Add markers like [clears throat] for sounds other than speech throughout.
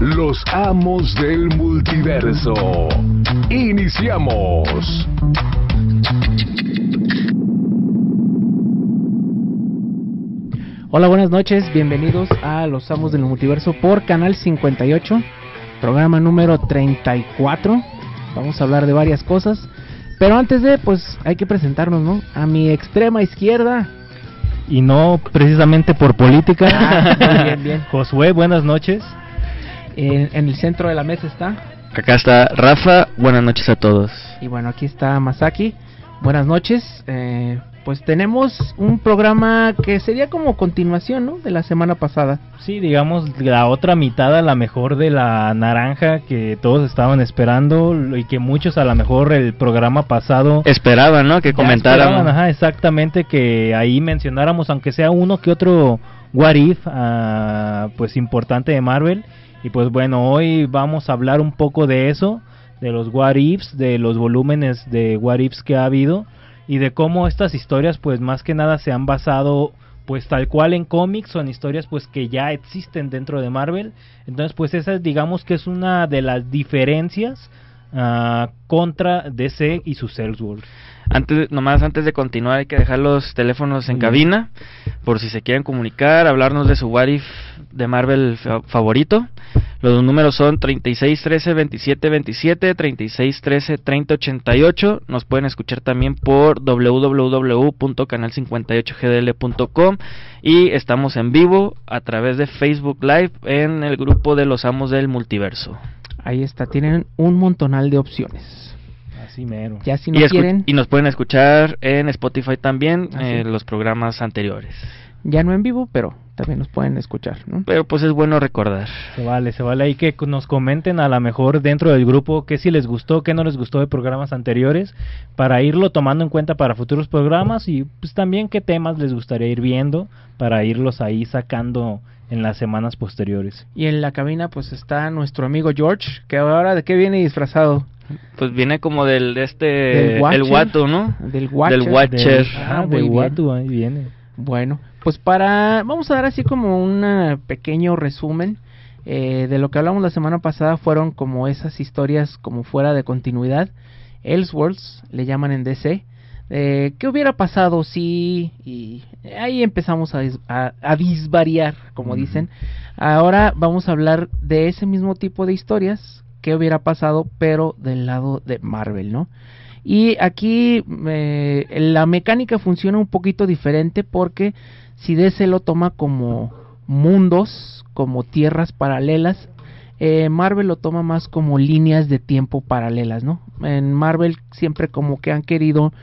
Los amos del multiverso. Iniciamos. Hola, buenas noches, bienvenidos a Los Amos del Multiverso por Canal 58, programa número 34. Vamos a hablar de varias cosas, pero antes de, pues hay que presentarnos, ¿no? A mi extrema izquierda. Y no precisamente por política. Ah, bien, [laughs] bien. Josué, buenas noches. En, en el centro de la mesa está. Acá está Rafa, buenas noches a todos. Y bueno, aquí está Masaki. Buenas noches. Eh, pues tenemos un programa que sería como continuación, ¿no? De la semana pasada. Sí, digamos la otra mitad a la mejor de la naranja que todos estaban esperando y que muchos a lo mejor el programa pasado Esperaban, ¿no? Que ajá, exactamente que ahí mencionáramos aunque sea uno que otro what if ah, pues importante de Marvel y pues bueno, hoy vamos a hablar un poco de eso, de los what ifs, de los volúmenes de what ifs que ha habido y de cómo estas historias pues más que nada se han basado pues tal cual en cómics o en historias pues que ya existen dentro de Marvel. Entonces pues esa digamos que es una de las diferencias ah, contra DC y sus Elseworlds. Antes, nomás antes de continuar hay que dejar los teléfonos en cabina por si se quieren comunicar, hablarnos de su what if de Marvel fa- favorito. Los números son 36 13 27 27, 36 13 30 88. Nos pueden escuchar también por www.canal58gdl.com y estamos en vivo a través de Facebook Live en el grupo de los amos del multiverso. Ahí está, tienen un montonal de opciones. Así mero. Ya si no y, quieren, y nos pueden escuchar en Spotify también Ah, eh, los programas anteriores. ya no en vivo, pero también nos pueden escuchar, ¿no? Pero pues es bueno recordar. Se vale, se vale ahí que nos comenten a lo mejor dentro del grupo qué si les gustó, qué no les gustó de programas anteriores, para irlo tomando en cuenta para futuros programas y pues también qué temas les gustaría ir viendo para irlos ahí sacando en las semanas posteriores. Y en la cabina pues está nuestro amigo George, que ahora de qué viene disfrazado? Pues viene como del de este Del Watcher. el Watu, ¿no? Del Watcher. Del Watcher. Del- Ah, ah, muy de bien. Watu, ahí viene. Bueno, pues para vamos a dar así como un pequeño resumen eh, de lo que hablamos la semana pasada fueron como esas historias como fuera de continuidad, Elseworlds le llaman en DC. Eh, ¿Qué hubiera pasado si y ahí empezamos a, a, a disvariar, como dicen? Ahora vamos a hablar de ese mismo tipo de historias, qué hubiera pasado, pero del lado de Marvel, ¿no? Y aquí eh, la mecánica funciona un poquito diferente porque si DC lo toma como mundos, como tierras paralelas, eh, Marvel lo toma más como líneas de tiempo paralelas, ¿no? En Marvel siempre como que han querido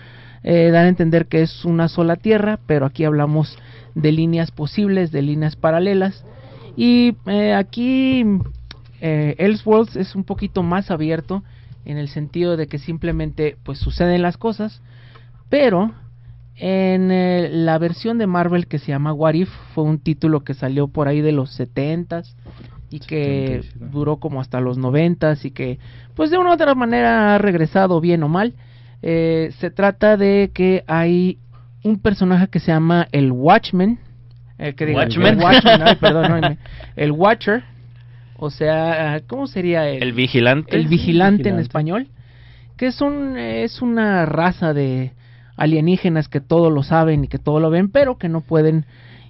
eh, dar a entender que es una sola tierra, pero aquí hablamos de líneas posibles, de líneas paralelas. Y eh, aquí eh, Elseworlds es un poquito más abierto en el sentido de que simplemente pues suceden las cosas, pero en eh, la versión de Marvel que se llama What If fue un título que salió por ahí de los 70s y que 70s, ¿no? duró como hasta los 90s y que pues de una u otra manera ha regresado bien o mal. Eh, se trata de que hay un personaje que se llama el Watchman, eh, que diga, Watchman. el Watchman, ay, perdón, no, [laughs] el Watcher, o sea, ¿cómo sería el, El vigilante. el vigilante en español, que es un es una raza de alienígenas que todo lo saben y que todo lo ven, pero que no pueden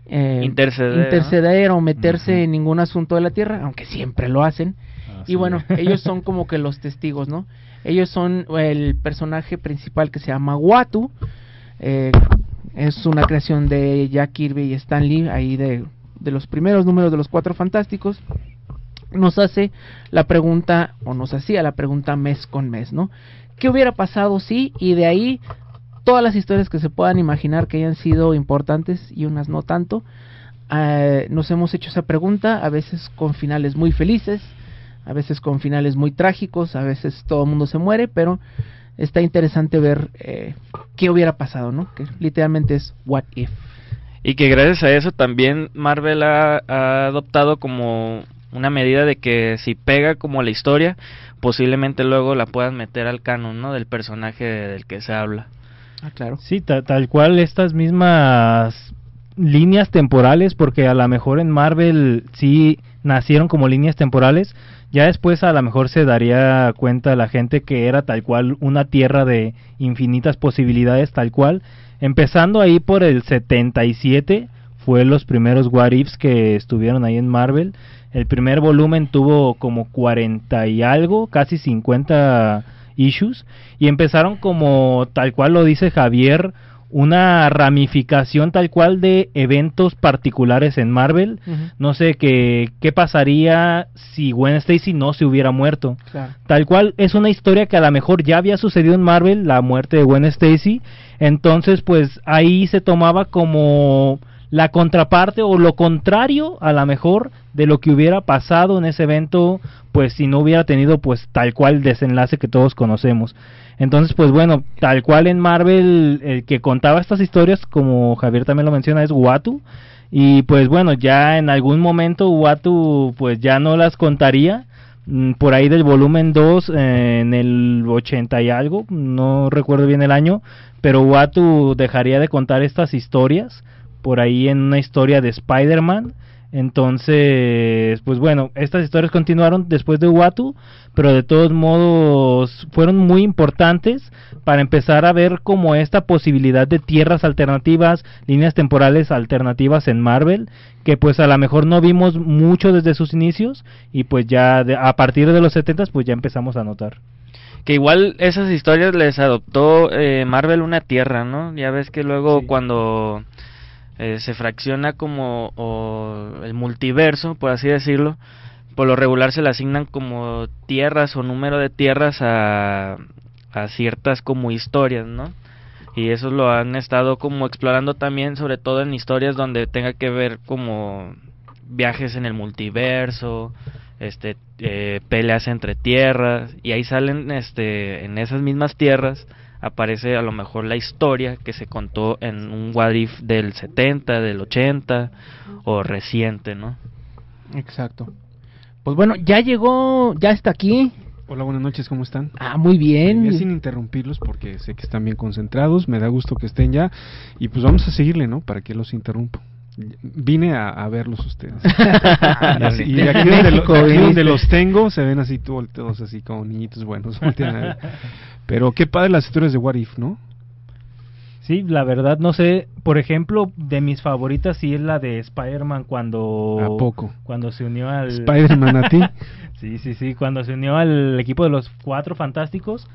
eh, Interceder, o meterse en ningún asunto de la Tierra, aunque siempre lo hacen. Y bueno, ellos son como que los testigos, ¿no? Ellos son el personaje principal que se llama Watu. eh, es una creación de Jack Kirby y Stan Lee, ahí de, de los primeros números de los Cuatro Fantásticos. Nos hace la pregunta, o nos hacía la pregunta mes con mes, ¿no? ¿Qué hubiera pasado si? Y de ahí todas las historias que se puedan imaginar que hayan sido importantes y unas no tanto, eh, nos hemos hecho esa pregunta, a veces con finales muy felices, a veces con finales muy trágicos, a veces todo el mundo se muere, pero está interesante ver eh, qué hubiera pasado, ¿no? Que literalmente es what if. Y que gracias a eso también Marvel ha, ha adoptado como una medida de que si pega como la historia, posiblemente luego la puedan meter al canon, ¿no? Del personaje del que se habla. Ah, claro. Sí, tal cual estas mismas líneas temporales, porque a lo mejor en Marvel sí nacieron como líneas temporales, ya después a lo mejor se daría cuenta la gente que era tal cual una tierra de infinitas posibilidades, tal cual. Empezando ahí por el 77, fue los primeros What Ifs que estuvieron ahí en Marvel. El primer volumen tuvo como 40 y algo, casi 50 issues. Y empezaron como tal cual lo dice Javier, una ramificación tal cual de eventos particulares en Marvel. No sé qué, qué pasaría si Gwen Stacy no se hubiera muerto. Tal cual es una historia que a lo mejor ya había sucedido en Marvel, la muerte de Gwen Stacy. Entonces, pues ahí se tomaba como la contraparte o lo contrario a lo mejor de lo que hubiera pasado en ese evento pues si no hubiera tenido pues tal cual desenlace que todos conocemos. Entonces pues bueno tal cual en Marvel el que contaba estas historias como Javier también lo menciona es Watu y pues bueno ya en algún momento Watu pues ya no las contaría. Mm, por ahí del volumen 2 en el 80 y algo no recuerdo bien el año pero Watu dejaría de contar estas historias por ahí en una historia de Spider-Man. Entonces, pues bueno, estas historias continuaron después de Watu, pero de todos modos fueron muy importantes para empezar a ver como esta posibilidad de tierras alternativas, líneas temporales alternativas en Marvel, que pues a lo mejor no vimos mucho desde sus inicios y pues ya a partir de los 70 pues ya empezamos a notar que igual esas historias les adoptó eh, Marvel una tierra, ¿no? Ya ves que luego cuando eh, se fracciona como el multiverso, por así decirlo. Por lo regular se le asignan como tierras o número de tierras a, a ciertas como historias, ¿no? Y eso lo han estado como explorando también, sobre todo en historias donde tenga que ver como viajes en el multiverso, este eh, peleas entre tierras y ahí salen este en esas mismas tierras aparece a lo mejor la historia que se contó en un Wadif del 70, del 80 o reciente, ¿no? Exacto. Pues bueno, ya llegó, ya está aquí. Hola, buenas noches, ¿cómo están? Ah, muy bien. sin interrumpirlos porque sé que están bien concentrados, me da gusto que estén ya y pues vamos a seguirle, ¿no? Para que los interrumpo. Vine a, verlos ustedes. [laughs] y, aquí, donde, los tengo se ven así todos así como niñitos buenos. [laughs] Pero qué padre las historias de What If, ¿no? Sí, la verdad no sé, por ejemplo, de mis favoritas sí es la de Spider-Man cuando ¿A poco? cuando se unió al Spider-Man a ti. [laughs] sí, sí, sí, cuando se unió al equipo de los Cuatro Fantásticos.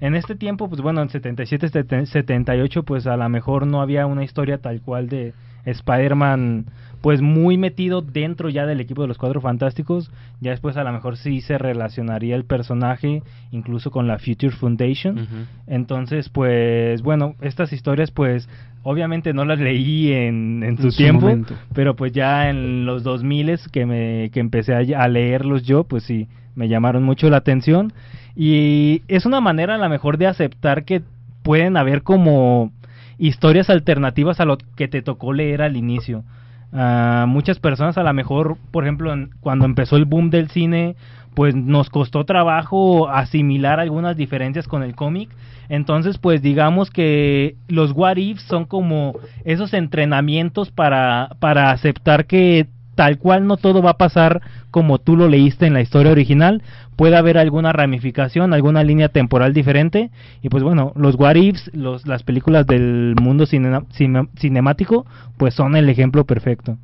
En este tiempo, pues bueno, en 77, 78, pues a lo mejor no había una historia tal cual de Spider-Man pues muy metido dentro ya del equipo de los Cuatro Fantásticos. Ya después a lo mejor sí se relacionaría el personaje incluso con la Future Foundation. Entonces, pues bueno, estas historias pues obviamente no las leí en, en, su, tiempo, pero pues ya en los 2000 que, me, que empecé a, a leerlos yo, pues sí, me llamaron mucho la atención. Y es una manera a lo mejor de aceptar que pueden haber como historias alternativas a lo que te tocó leer al inicio. Uh, muchas personas a lo mejor, por ejemplo, cuando empezó el boom del cine, pues nos costó trabajo asimilar algunas diferencias con el cómic. Entonces, pues digamos que los what ifs son como esos entrenamientos para, para aceptar que tal cual no todo va a pasar como tú lo leíste en la historia original, puede haber alguna ramificación, alguna línea temporal diferente y pues bueno, los what ifs, los, las películas del mundo cinemático pues son el ejemplo perfecto.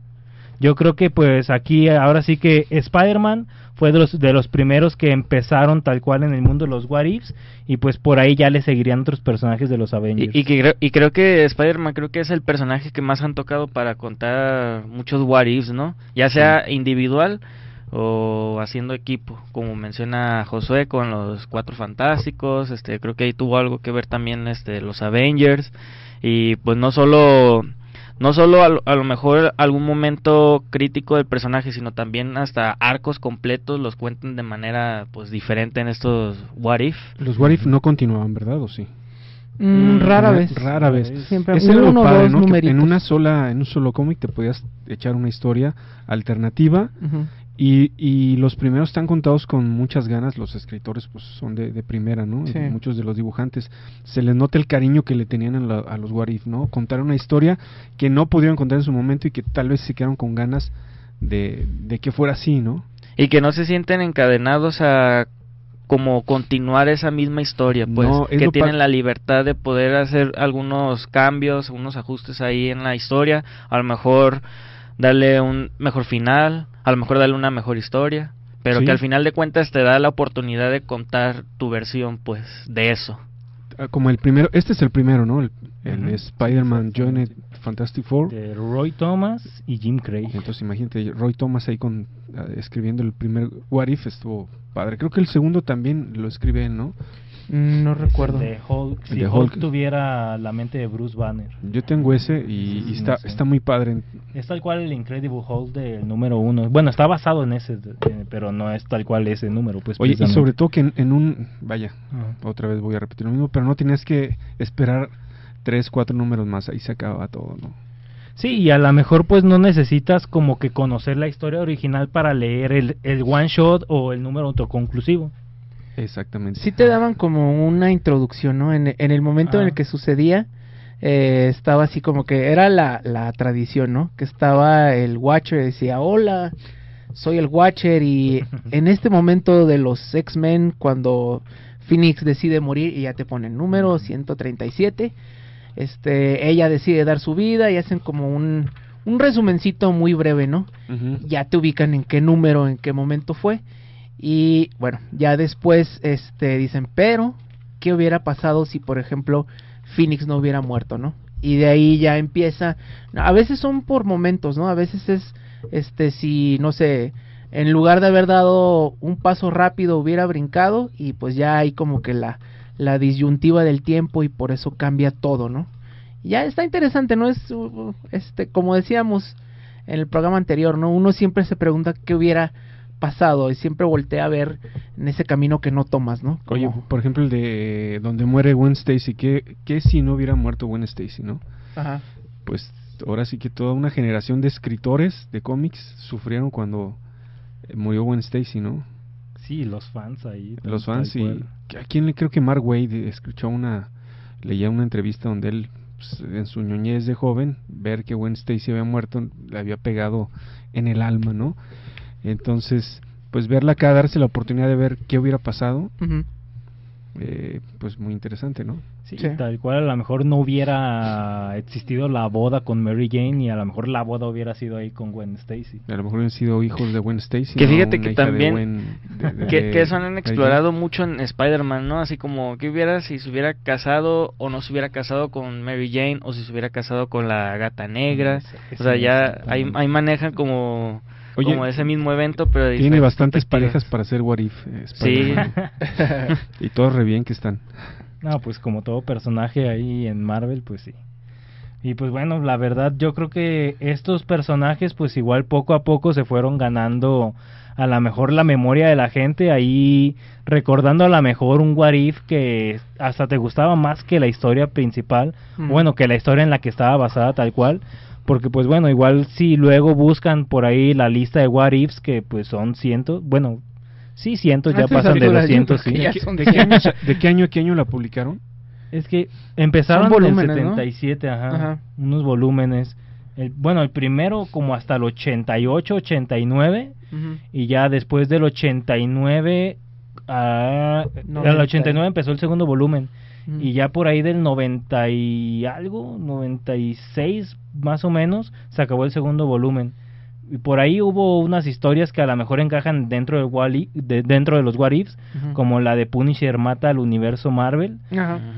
Yo creo que pues aquí ahora sí que Spider-Man fue de los, de los primeros que empezaron tal cual en el mundo los What Ifs y pues por ahí ya le seguirían otros personajes de los Avengers. Y, que, y creo que Spider-Man creo que es el personaje que más han tocado para contar muchos What Ifs, ¿no? Ya sea individual o haciendo equipo, como menciona Josué con los Cuatro Fantásticos, este creo que ahí tuvo algo que ver también este los Avengers y pues no solo no solo a, lo mejor algún momento crítico del personaje, sino también hasta arcos completos los cuentan de manera pues diferente en estos What If. Los What If no continuaban, ¿verdad? ¿O sí? Mm, rara vez. Rara vez. Siempre es uno, padre, ¿no? en una sola, en un solo cómic te podías echar una historia alternativa y, y los primeros están contados con muchas ganas, los escritores pues son de, primera, ¿no? Muchos de los dibujantes. Se les nota el cariño que le tenían a, los What ¿no? Contar una historia que no pudieron contar en su momento y que tal vez se quedaron con ganas de, de que fuera así, ¿no? Y que no se sienten encadenados a como continuar esa misma historia, pues que tienen la libertad de poder hacer algunos cambios, unos ajustes ahí en la historia, a lo mejor darle un mejor final, a lo mejor darle una mejor historia, pero que al final de cuentas te da la oportunidad de contar tu versión, pues, de eso. Ah, como el primero, este es el primero, ¿no? El, Spider-Man Journey Fantastic Four. De Roy Thomas y Jim Craig. Entonces imagínate, Roy Thomas ahí con ah, escribiendo el primer What If estuvo padre. Creo que el segundo también lo escribe él, ¿no? Mm, no recuerdo. De Hulk, si Hulk, tuviera la mente de Bruce Banner. Yo tengo ese y, está, está muy padre. Es tal cual el Incredible Hulk del número uno. Bueno, está basado en ese, pero no es tal cual ese número. Pues, Oye, y sobre todo que en, un... Vaya, otra vez voy a repetir lo mismo, pero no tienes que esperar tres, cuatro números más. Ahí se acaba todo, ¿no? Sí, y a lo mejor pues no necesitas como que conocer la historia original para leer el, el one shot o el número autoconclusivo. Exactamente. Sí te daban como una introducción, ¿no? En, en el momento en el ah. que sucedía, eh, estaba así como que era la, la tradición, ¿no? Que estaba el Watcher y decía, hola, soy el Watcher y [laughs] en este momento de los X-Men, cuando Phoenix decide morir y ya te ponen número 137, este, ella decide dar su vida y hacen como un, un resumencito muy breve, ¿no? Ya te ubican en qué número, en qué momento fue y bueno, ya después este dicen, pero ¿qué hubiera pasado si por ejemplo Phoenix no hubiera muerto, ¿no? Y de ahí ya empieza, a veces son por momentos, ¿no? A veces es este si no sé, en lugar de haber dado un paso rápido hubiera brincado y pues ya hay como que la la disyuntiva del tiempo y por eso cambia todo, ¿no? Ya está interesante, ¿no? Es este como decíamos en el programa anterior, ¿no? Uno siempre se pregunta qué hubiera pasado y siempre voltea a ver en ese camino que no tomas, ¿no? Oye, por ejemplo, el de donde muere Gwen Stacy, ¿qué, ¿qué si no hubiera muerto Gwen Stacy, no? Ajá. Pues ahora sí que toda una generación de escritores de cómics sufrieron cuando eh, murió Gwen Stacy, ¿no? Sí, los fans ahí. Los fans y a quién le creo que Mark Wade escuchó una leía una entrevista donde él pues, en su ñoñez de joven ver que Gwen Stacy había muerto le había pegado en el alma, ¿no? Entonces, pues verla acá, darse la oportunidad de ver qué hubiera pasado, eh, pues muy interesante, ¿no? Sí, tal cual a lo mejor no hubiera existido la boda con Mary Jane y a lo mejor la boda hubiera sido ahí con Gwen Stacy. A lo mejor hubieran sido hijos de Gwen Stacy. Que fíjate que también, [laughs] que, que, eso han explorado mucho en Spider-Man, ¿no? Así como, ¿qué hubiera si se hubiera casado o no se hubiera casado con Mary Jane o si se hubiera casado con la gata negra? o sea, ya ahí, ahí manejan como como ese mismo evento, pero tiene bastantes parejas para hacer What If. Eh, sí. [laughs] y todos re bien que están. No, pues como todo personaje ahí en Marvel, pues sí. Y pues bueno, la verdad yo creo que estos personajes pues igual poco a poco se fueron ganando a lo mejor la memoria de la gente ahí recordando a lo mejor un What If que hasta te gustaba más que la historia principal, bueno, que la historia en la que estaba basada tal cual, porque pues bueno, igual si luego buscan por ahí la lista de what ifs que pues son cientos, bueno, sí cientos, ya pasan de 200, sí. ¿De, qué año, ¿De qué año qué año la publicaron? Es que empezaron en el 77, ajá, unos volúmenes. El, bueno, el primero como hasta el 88, 89 y ya después del 89 ah, el 89 empezó el segundo volumen y ya por ahí del 90 y algo, 96 más o menos, se acabó el segundo volumen. Y por ahí hubo unas historias que a lo mejor encajan dentro de, Wally, de dentro de los What Ifs, como la de Punisher mata al universo Marvel,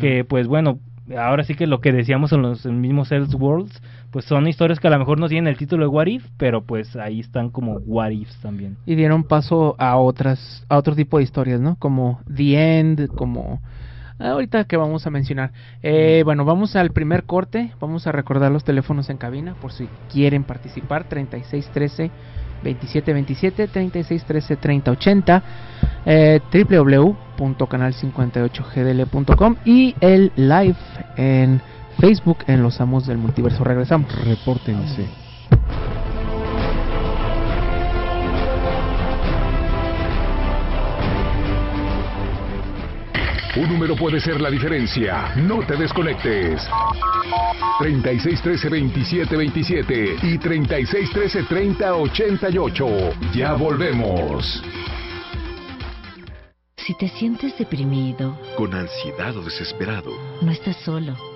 que pues bueno, ahora sí que lo que decíamos en los mismos Worlds pues son historias que a lo mejor no tienen el título de What If, pero pues ahí están como What Ifs también. Y dieron paso a otras, a otro tipo de historias, ¿no? Como The End, como ahorita que vamos a mencionar. Eh, bueno, vamos al primer corte. Vamos a recordar los teléfonos en cabina por si quieren participar. 3613 2727 3613 3080 eh, www.canal58gdl.com y el live en Facebook en Los Amos del Multiverso. Regresamos. Repórtense. Un número puede ser la diferencia. No te desconectes. 3613-2727 y 3613-3088. Ya volvemos. Si te sientes deprimido, con ansiedad o desesperado, no estás solo.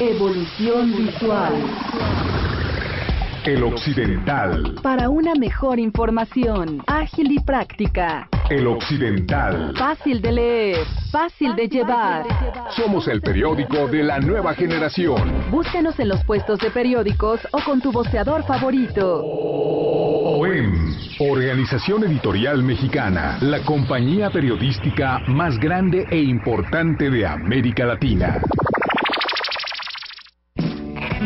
Evolución visual. El Occidental. Para una mejor información, ágil y práctica. El Occidental. Fácil de leer, fácil de llevar. Somos el periódico de la nueva generación. Búscanos en los puestos de periódicos o con tu voceador favorito. OEM, Organización Editorial Mexicana, la compañía periodística más grande e importante de América Latina.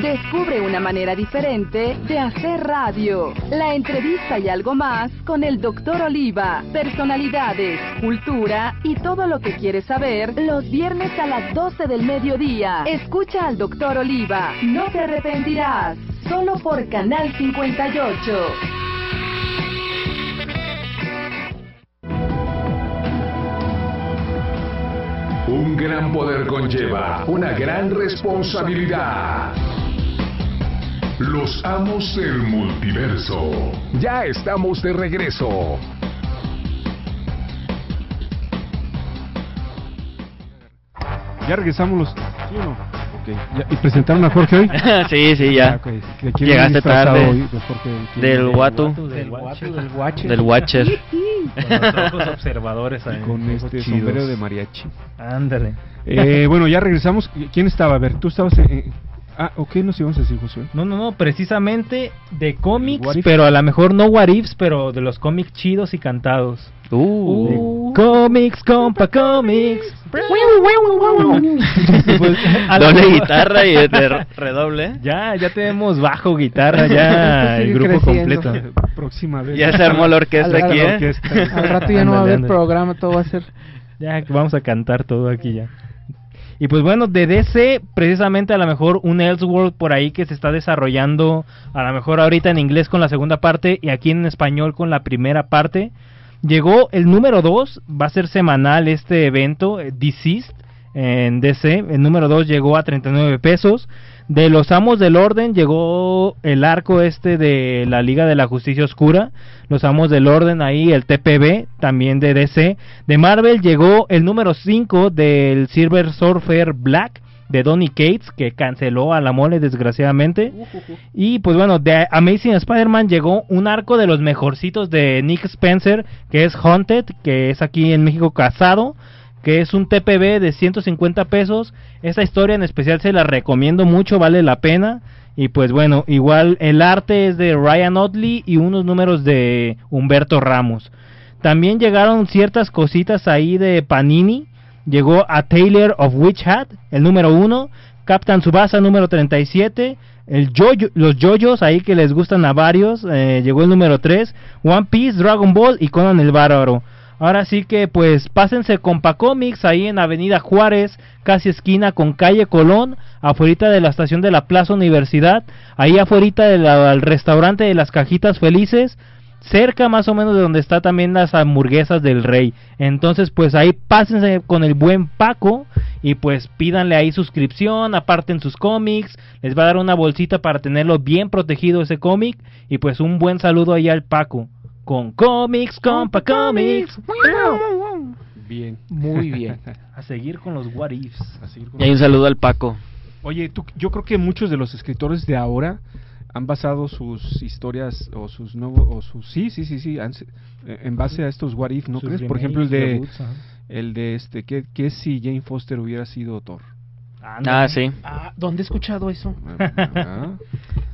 Descubre una manera diferente de hacer radio. La entrevista y algo más con el Dr. Oliva. Personalidades, cultura y todo lo que quieres saber los viernes a las 12 del mediodía. Escucha al Dr. Oliva. No te arrepentirás. Solo por Canal 58. Un gran poder conlleva una gran responsabilidad. Los amos del multiverso. Ya estamos de regreso. Ya regresamos los... ¿Sí o no? Ok. Ya- ¿Y presentaron a Jorge hoy? [laughs] sí, sí, ya. Ah, ok. ¿De quién Llegaste tarde. hoy, de Jorge? ¿Quién? Del guato, Del guacho, del guache. del Watcher. [laughs] Con los ojos observadores ahí. Con este Chidos. sombrero de mariachi. Ándale. Eh, bueno, ya regresamos. ¿Quién estaba? A ver, tú estabas en... Ah, ok, nos íbamos a decir, Josué. No, no, no, precisamente de cómics, pero a lo mejor no what ifs, pero de los cómics chidos y cantados. Uh. Cómics, compa, cómics. Pues, [laughs] Doble guitarra y de [laughs] redoble. Ya, ya tenemos bajo, guitarra, ya [laughs] el grupo creciendo. completo. Próxima vez. Ya se armó la orquesta Al- aquí, al- ¿eh? orquesta. Al rato ya no va a haber programa, todo va a ser. Ya vamos a cantar todo aquí ya. Y pues bueno, de DC, precisamente a lo mejor un Elseworld por ahí que se está desarrollando, a lo mejor ahorita en inglés con la segunda parte y aquí en español con la primera parte. Llegó el número 2, va a ser semanal este evento, eh, Deceased, en DC. El número 2 llegó a 39 pesos. De los Amos del Orden llegó el arco este de la Liga de la Justicia Oscura. Los Amos del Orden ahí, el TPB, también de DC. De Marvel llegó el número 5 del Silver Surfer Black de Donny Cates, que canceló a la mole desgraciadamente. Y pues bueno, de Amazing Spider-Man llegó un arco de los mejorcitos de Nick Spencer, que es Haunted, que es aquí en México casado, que es un TPB de 150 pesos. Esta historia en especial se la recomiendo mucho, vale la pena. Y pues bueno, igual el arte es de Ryan Otley y unos números de Humberto Ramos. También llegaron ciertas cositas ahí de Panini. Llegó a Taylor of Witch Hat, el número 1. Captain Subasa, número 37. El los Jojos, ahí que les gustan a varios. eh, llegó el número 3. One Piece, Dragon Ball y Conan el Bárbaro. Ahora sí que pues pásense con Comics ahí en Avenida Juárez, casi esquina con calle Colón, afuera de la estación de la Plaza Universidad, ahí afuera del restaurante de las Cajitas Felices, cerca más o menos de donde está también las hamburguesas del Rey. Entonces pues ahí pásense con el buen Paco y pues pídanle ahí suscripción, aparten sus cómics, les va a dar una bolsita para tenerlo bien protegido ese cómic y pues un buen saludo ahí al Paco. Con cómics, compa cómics. Bien. Muy bien. [laughs] A seguir con los what ifs. A seguir con- Y hay un saludo al Paco. Oye, tú, yo creo que muchos de los escritores de ahora han basado sus historias o sus nuevos o sus sí sí sí sí han eh, en base a estos what if no Sus crees por ejemplo el de el de este que, que si Jane Foster hubiera sido Thor Ah, sí. Ah, ¿Dónde he escuchado eso? [laughs]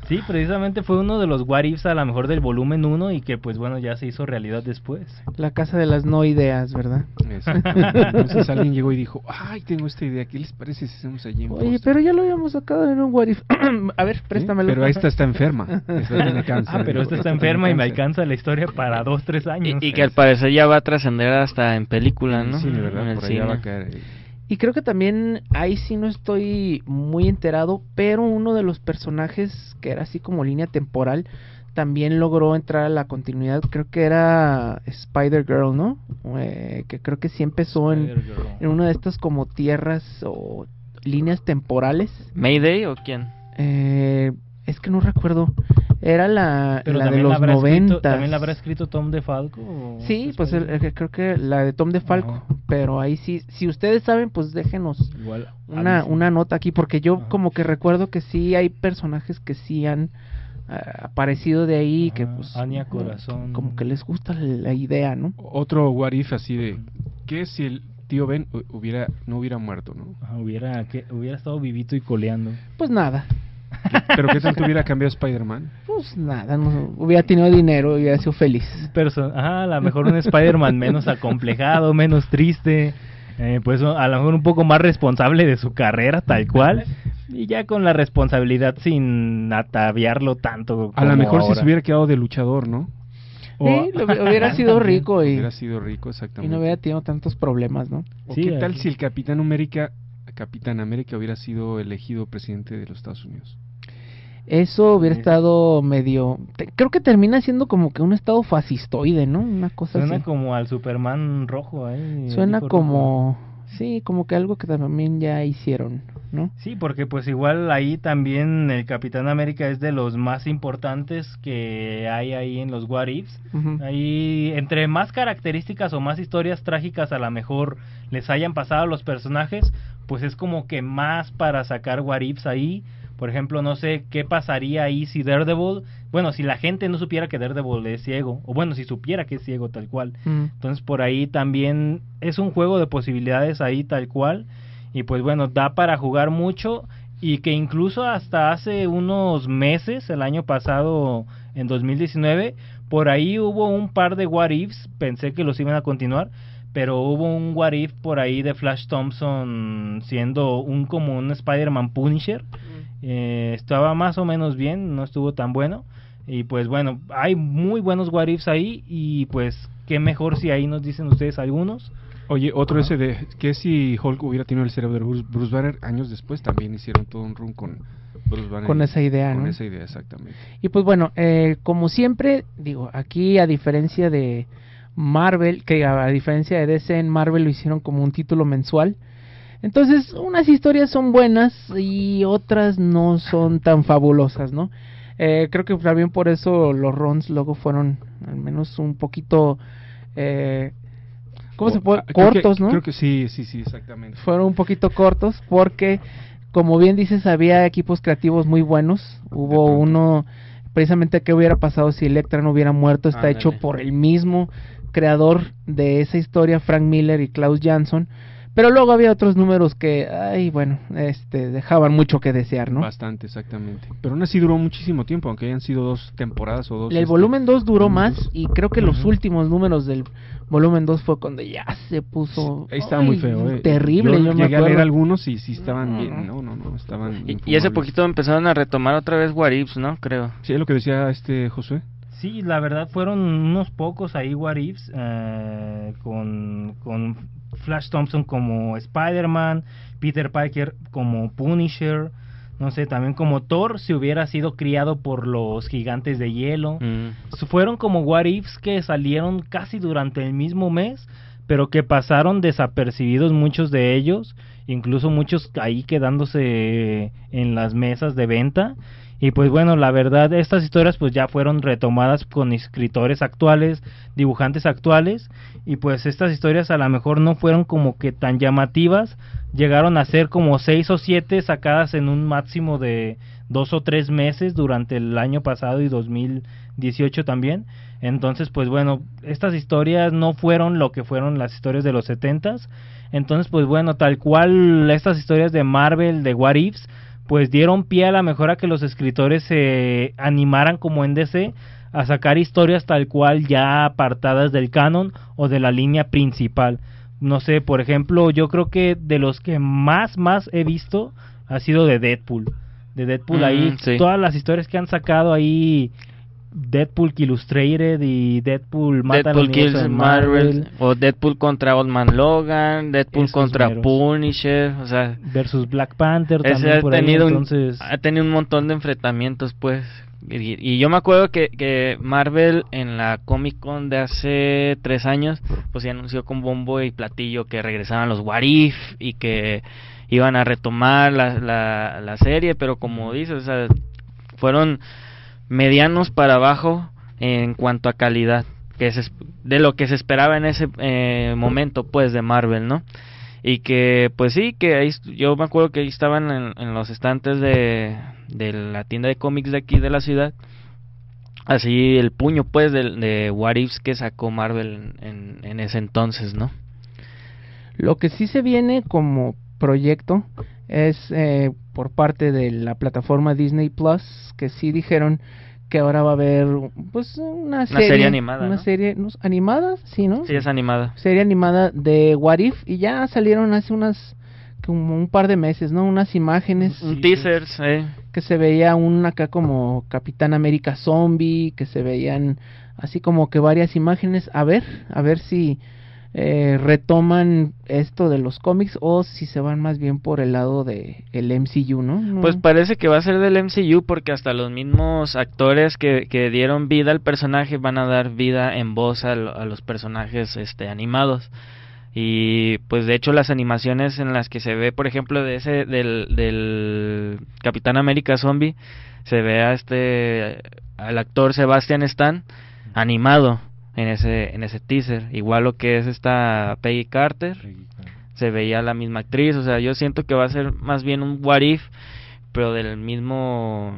Sí, precisamente fue uno de los what ifs a lo mejor del volumen 1 y que pues bueno ya se hizo realidad después. La casa de las no ideas, ¿verdad? eso. entonces alguien llegó y dijo ay tengo esta idea qué les parece si hacemos a Jane Oye, pero ya lo habíamos sacado en un what if. [clears throat] a ver, ¿Sí? préstamelo. pero esta está enferma esta tiene [laughs] cáncer. Ah, pero esta está enferma y me alcanza la historia para dos, tres años. y que al parecer ya va a trascender hasta en película, ¿no? sí de verdad En el por allá va a cine. caer ahí. Y creo que también ahí sí no estoy muy enterado, pero uno de los personajes que era así como línea temporal también logró entrar a la continuidad. Creo que era Spider Girl, ¿no? Eh, que creo que sí empezó en, Spider-Girl. en una de estas como tierras o líneas temporales. ¿Mayday o quién? Eh, es que no recuerdo. Era la, Pero la de también la los habrá escrito- 90. ¿También la habrá escrito Tom DeFalco? Sí, pues el- Spider-Man? el- creo que la de Tom DeFalco. Ajá. Pero ahí sí, si ustedes saben, pues déjenos Igual. una, una nota aquí, porque yo Ajá. como que recuerdo que sí hay personajes que sí han ah, aparecido de ahí y que Ajá, pues Anya mm, Corazón. como que les gusta la idea, ¿no? otro what if así de qué si el tío Ben hu- hubiera no hubiera muerto no Ajá, hubiera, que, hubiera estado vivito y coleando. Pues nada, pero qué tanto hubiera cambiado Spider-Man pues nada, no, hubiera tenido dinero y hubiera sido feliz. Perso Ajá, a lo mejor un Spider-Man menos acomplejado, menos triste. eh, pues a lo mejor un poco más responsable de su carrera, tal cual. Y ya con la responsabilidad sin ataviarlo tanto. a lo mejor si se hubiera quedado de luchador no Sí, lo- hubiera [laughs] sido rico y, hubiera sido rico y exactamente no hubiera tenido tantos problemas, ¿no? ¿O Sí, qué tal aquí. si el Capitán América Capitán América hubiera sido elegido presidente de los Estados Unidos Eso hubiera Sí. estado medio... te- creo que termina siendo como que un estado fascistoide, ¿no? Una cosa Suena así. como al Superman rojo. ¿eh? Suena como... Sí, como que algo que también ya hicieron, ¿no? Sí, porque pues igual ahí también el Capitán América es de los más importantes que hay ahí en los What Ifs. Ahí, entre más características o más historias trágicas a lo mejor les hayan pasado a los personajes, pues es como que más para sacar what ifs ahí. Por ejemplo, no sé qué pasaría ahí si Daredevil, bueno, si la gente no supiera que Daredevil es ciego, o bueno, si supiera que es ciego tal cual. Mm. Entonces por ahí también es un juego de posibilidades ahí tal cual. Y pues bueno, da para jugar mucho y que incluso hasta hace unos meses, el año pasado, en 2019, por ahí hubo un par de what ifs, pensé que los iban a continuar, pero hubo un what if por ahí de Flash Thompson siendo un como un Spider-Man Punisher. Eh, estaba más o menos bien, no estuvo tan bueno. Y pues bueno, hay muy buenos what ifs ahí y pues qué mejor si ahí nos dicen ustedes algunos. Oye, otro Ajá. ese de que si Hulk hubiera tenido el cerebro de Bruce, Bruce Banner años después también hicieron todo un run con Bruce Banner. Con esa idea, Con ¿no? esa idea, exactamente. Y pues bueno, eh, como siempre, digo, aquí a diferencia de Marvel, que a diferencia de DC en Marvel lo hicieron como un título mensual. Entonces, unas historias son buenas y otras no son tan fabulosas, ¿no? Eh, creo que también por eso los runs luego fueron al menos un poquito, eh, ¿cómo se puede? ah, que- Cortos, ¿no? Creo que sí, sí, sí, exactamente. fueron un poquito cortos porque como bien dices había equipos creativos muy buenos hubo uno precisamente qué hubiera pasado si Electra no hubiera muerto está hecho por el mismo creador de esa historia Frank Miller y Klaus Jansson pero luego había otros números que ay bueno este dejaban mucho que desear no Bastante, exactamente. Pero aún así duró muchísimo tiempo, aunque hayan sido dos temporadas o dos. el este, volumen 2 duró más dos. y creo que los últimos números del volumen 2 fue cuando ya se puso Ahí estaba muy feo, eh. terrible yo, me llegué a leer algunos y sí estaban No, bien. no. No, no, no, estaban. Y, y hace poquito empezaron a retomar otra vez Ifs, ¿no? Creo. Sí, es lo que decía este Josué. Sí, la verdad fueron unos pocos ahí what ifs eh, con, con Flash Thompson como Spider-Man, Peter Parker como Punisher, no sé, también como Thor si hubiera sido criado por los gigantes de hielo. Mm. Fueron como what ifs que salieron casi durante el mismo mes, pero que pasaron desapercibidos muchos de ellos, incluso muchos ahí quedándose en las mesas de venta. Y pues bueno, la verdad, estas historias pues ya fueron retomadas con escritores actuales, dibujantes actuales, y pues estas historias a lo mejor no fueron como que tan llamativas, llegaron a ser como seis o siete sacadas en un máximo de dos o tres meses durante el año pasado y 2018 también. Entonces, pues bueno, estas historias no fueron lo que fueron las historias de los setentas. Entonces, pues bueno, tal cual estas historias de Marvel, de What Ifs, pues dieron pie a la mejor a que los escritores se animaran como en DC a sacar historias tal cual ya apartadas del canon o de la línea principal. No sé, por ejemplo, yo creo que de los que más más he visto ha sido de Deadpool. De Deadpool ahí, Mm, sí. todas las historias que han sacado ahí, Deadpool Illustrated y Deadpool mata Deadpool kills de Marvel, o Deadpool contra Old Man Logan, Deadpool Esos contra meros. Punisher, o sea, versus Black Panther también ha por ahí, tenido, un, entonces ha tenido un montón de enfrentamientos, pues. Y, y yo me acuerdo que, que Marvel en la Comic Con de hace tres años, pues se anunció con bombo y platillo que regresaban los What If y que iban a retomar la, la, la serie, pero como dices, o sea, fueron medianos para abajo en cuanto a calidad que es- de lo que se esperaba en ese eh, momento pues de Marvel no y que pues sí que ahí yo me acuerdo que ahí estaban en, en los estantes de, de la tienda de cómics de aquí de la ciudad así el puño pues de, de What Ifs que sacó Marvel en, en ese entonces no Lo que sí se viene como proyecto es eh, por parte de la plataforma Disney Plus, que sí dijeron que ahora va a haber pues una serie, serie animada, una ¿no? serie ¿no? animada, sí, ¿no? sí es animada Serie animada de What If y ya salieron hace unas como un par de meses, ¿no? Unas imágenes un teaser eh. que se veía un acá como Capitán América zombie, que se veían así como que varias imágenes. A ver, a ver si eh, retoman esto de los cómics o si se van más bien por el lado de el MCU, ¿no? No. Pues parece que va a ser del MCU porque hasta los mismos actores que, que dieron vida al personaje van a dar vida en voz a, lo- a los personajes este animados. Y pues de hecho las animaciones en las que se ve, por ejemplo, de ese del, del Capitán América Zombie, se ve a este al actor Sebastian Stan animado en ese en ese teaser, igual lo que es esta Peggy Carter se veía la misma actriz, o sea, yo siento que va a ser más bien un what if, pero del mismo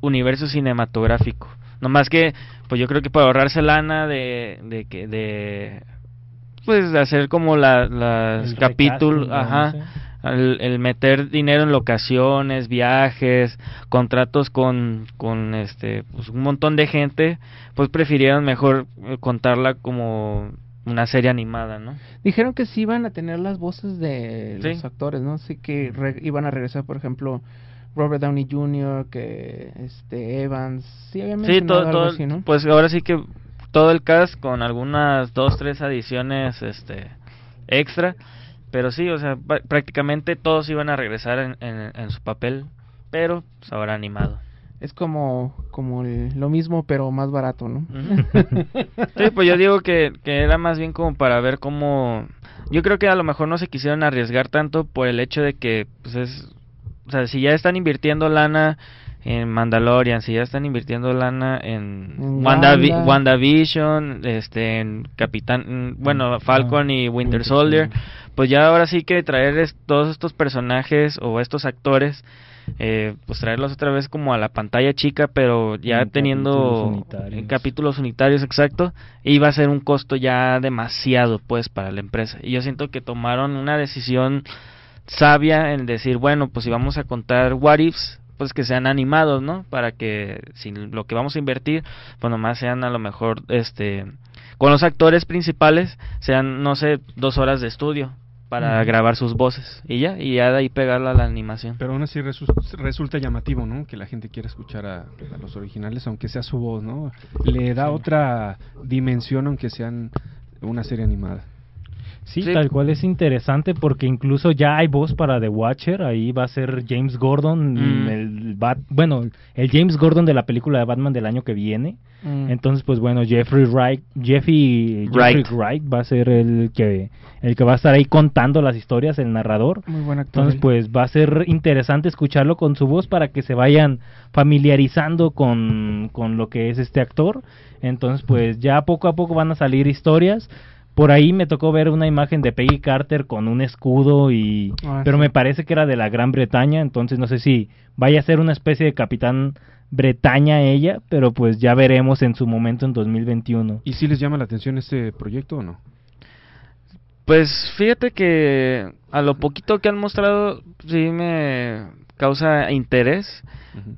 universo cinematográfico. No más que, pues yo creo que para ahorrarse lana de, de que, de, pues de hacer como la, las capítulos, ajá, no sé. El, el meter dinero en locaciones, viajes, contratos con, con este, pues un montón de gente, pues prefirieron mejor eh, contarla como una serie animada, ¿no? Dijeron que sí iban a tener las voces de Sí. los actores, ¿no? Así que re- iban a regresar, por ejemplo, Robert Downey Jr., que este Evans, sí Sí, todo, algo todo- así, ¿no? pues ahora sí que todo el cast con algunas dos, tres adiciones este extra, pero sí, o sea, pr- prácticamente todos iban a regresar en, en- en su papel, pero pues, ahora animado. Es como como el- lo mismo pero más barato, ¿no? [laughs] Sí, pues yo digo que, que era más bien como para ver cómo... Yo creo que a lo mejor no se quisieron arriesgar tanto por el hecho de que, pues es... O sea, si ya están invirtiendo lana en Mandalorian, si ya están invirtiendo lana en, En Wandavi- Wanda. WandaVision, este, en Capitán... mm, Bueno, Falcon y Winter Winter Soldier, Soldier. Pues ya ahora sí que traer es- todos estos personajes o estos actores... Eh, pues traerlos otra vez como a la pantalla chica, pero ya En teniendo capítulos unitarios. en capítulos unitarios, exacto, iba a ser un costo ya demasiado, pues, para la empresa. Y yo siento que tomaron una decisión sabia en decir, bueno, pues si vamos a contar what ifs, pues que sean animados, ¿no? Para que si lo que vamos a invertir, pues nomás sean a lo mejor, este, con los actores principales, sean, no sé, dos horas de estudio para grabar sus voces y ya, y ya de ahí pegarla a la animación. Pero aún así resu- resulta llamativo, ¿no? Que la gente quiera escuchar a, a los originales, aunque sea su voz, ¿no? Le da otra dimensión, aunque sean una serie animada. Sí, Sí. tal cual es interesante porque incluso ya hay voz para The Watcher, ahí va a ser James Gordon, Mm. el Bat- bueno, el James Gordon de la película de Batman del año que viene. Mm. Entonces, pues bueno, Jeffrey Wright, Jeffy, Jeffrey Wright. Va a ser el que el que va a estar ahí contando las historias, el narrador. Muy buen actor. Entonces, él. pues va a ser interesante escucharlo con su voz para que se vayan familiarizando con, con lo que es este actor. Entonces, pues ya poco a poco van a salir historias. Por ahí me tocó ver una imagen de Peggy Carter con un escudo y Ah, pero sí. me parece que era de la Gran Bretaña, entonces no sé si vaya a ser una especie de Capitán Bretaña ella, pero pues ya veremos en su momento en 2021. ¿Y si les llama la atención este proyecto o no? Pues fíjate que a lo poquito que han mostrado sí me causa interés,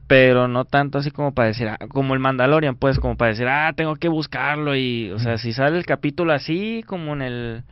pero no tanto así como para decir, ah, como el Mandalorian, pues como para decir, ah, tengo que buscarlo y, o sea, si sale el capítulo así como en el,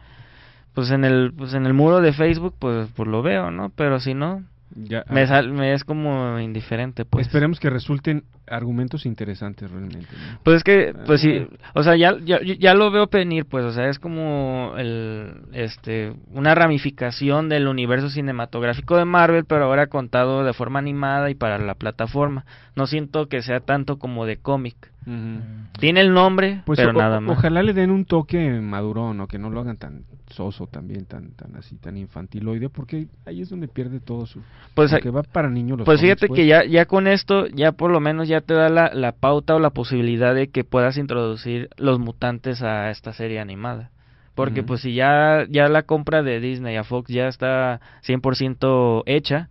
pues en el, pues en el muro de Facebook, pues, pues lo veo, ¿no? Pero si no, Ya, me, ah, sal- me es como indiferente, pues. Esperemos que resulten argumentos interesantes realmente. ¿no? Pues es que, pues sí, Ah. o sea, ya, ya, ya lo veo venir, pues, o sea, es como el, este, una ramificación del universo cinematográfico de Marvel, pero ahora contado de forma animada y para la plataforma. No siento que sea tanto como de cómic. Tiene el nombre, Pues pero o- nada más. ojalá le den un toque madurón, ¿no? Que no lo hagan tan soso también, tan tan así, tan infantiloide, porque ahí es donde pierde todo su... Pues, porque va para niños los Pues fíjate pues. que ya, ya con esto, ya por lo menos ya te da la, la pauta o la posibilidad de que puedas introducir los mutantes a esta serie animada. Porque pues si ya, ya la compra de Disney a Fox ya está 100% hecha,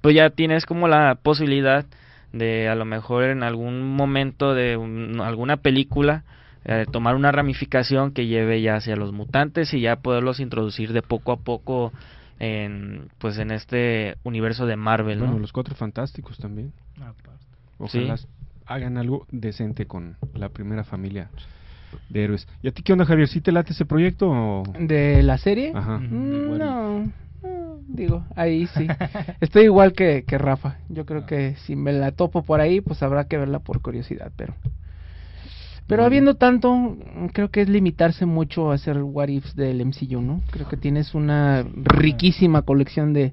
pues ya tienes como la posibilidad de a lo mejor en algún momento de un- alguna película eh, tomar una ramificación que lleve ya hacia los mutantes y ya poderlos introducir de poco a poco en pues en este universo de Marvel, los Cuatro Fantásticos también. Ojalá Sí. hagan algo decente con la primera familia de héroes. ¿Y a ti qué onda, Javier? ¿Sí te late ese proyecto o...? ¿De la serie? Ajá. Mm, no, no, digo, ahí sí. [laughs] Estoy igual que, que Rafa. Yo creo que si me la topo por ahí, pues habrá que verla por curiosidad, pero... Pero habiendo tanto, mm, creo que es limitarse mucho a hacer what ifs del MCU, ¿no? Creo que tienes una riquísima colección de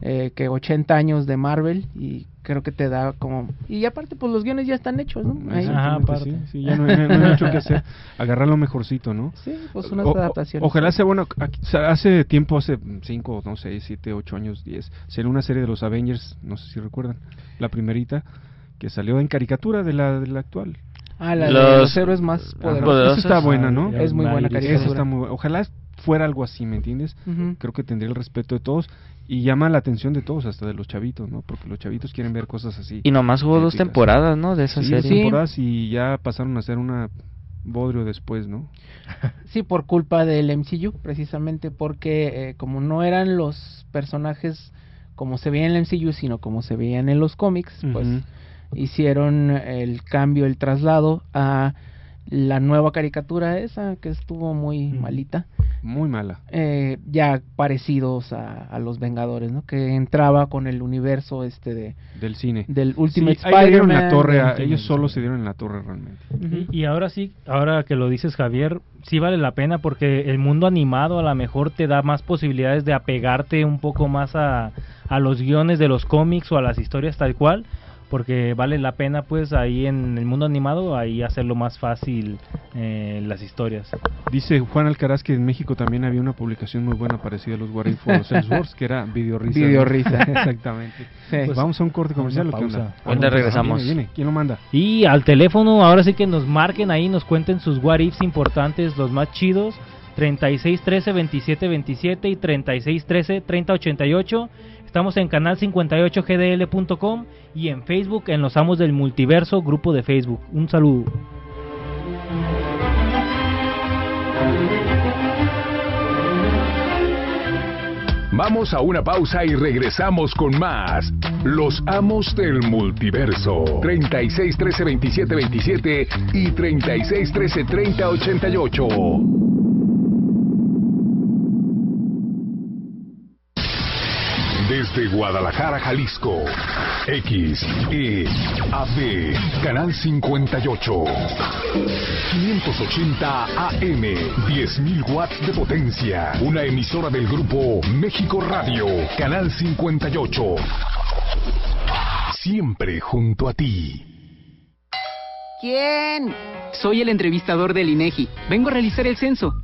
eh, que 80 años de Marvel y creo que te da como... Y aparte, pues los guiones ya están hechos, ¿no? Ahí. Ajá, aparte. sí, sí, ya no, hay- no hay mucho que hacer. [laughs] Agarrar lo mejorcito, ¿no? Sí, pues unas O- adaptaciones. ojalá sea bueno. aquí- o sea, hace tiempo, hace 5, no sé, 7, 8 años, 10, salió una serie de los Avengers, no sé si recuerdan, la primerita, que salió en caricatura de la, de la actual. Ah, la de Los- los héroes más poderosos. Poderosos. Esa está buena, ¿no? Es muy buena caricatura. está muy. Ojalá fuera algo así, ¿me entiendes? Creo que tendría el respeto de todos y llama la atención de todos, hasta de los chavitos, ¿no? Porque los chavitos quieren ver cosas así. Y nomás hubo dos temporadas, ¿no? De esa Sí, dos serie. temporadas y ya pasaron a ser una bodrio después, ¿no? [laughs] Sí, por culpa del MCU, precisamente porque eh, como no eran los personajes como se veían en el MCU, sino como se veían en los cómics, pues. Hicieron el cambio, el traslado a la nueva caricatura esa que estuvo muy malita, Muy mala. eh, ya parecidos a, a los Vengadores, ¿no? Que entraba con el universo este de del cine. del Ultimate Sí, dieron la torre, a- ellos solo se dieron en la torre realmente. Y, y ahora sí, ahora que lo dices Javier, sí vale la pena porque el mundo animado a lo mejor te da más posibilidades de apegarte un poco más a, a los guiones de los cómics o a las historias tal cual, porque vale la pena pues ahí en el mundo animado ahí hacerlo más fácil eh, las historias. Dice Juan Alcaraz que en México también había una publicación muy buena parecida a los What If o los Ellsworths, que era Video Risa. Video. Risa. [laughs] Exactamente. Sí. Pues vamos a un corte comercial. Ahorita regresamos. Viene, viene. ¿Quién lo manda? Y al teléfono, ahora sí que nos marquen ahí, nos cuenten sus what ifs importantes, los más chidos. 3613 2727 y 3613 3088. Estamos en canal 58gdl.com y en Facebook en Los Amos del Multiverso, grupo de Facebook. Un saludo. Vamos a una pausa y regresamos con más. Los amos del multiverso. 36 13 27 27 y 36 13 30 88. Desde Guadalajara, Jalisco. X, E, AB, Canal 58. 580 AM, 10.000 watts de potencia. Una emisora del grupo México Radio, Canal 58. Siempre junto a ti. ¿Quién? Soy el entrevistador del INEGI. Vengo a realizar el censo.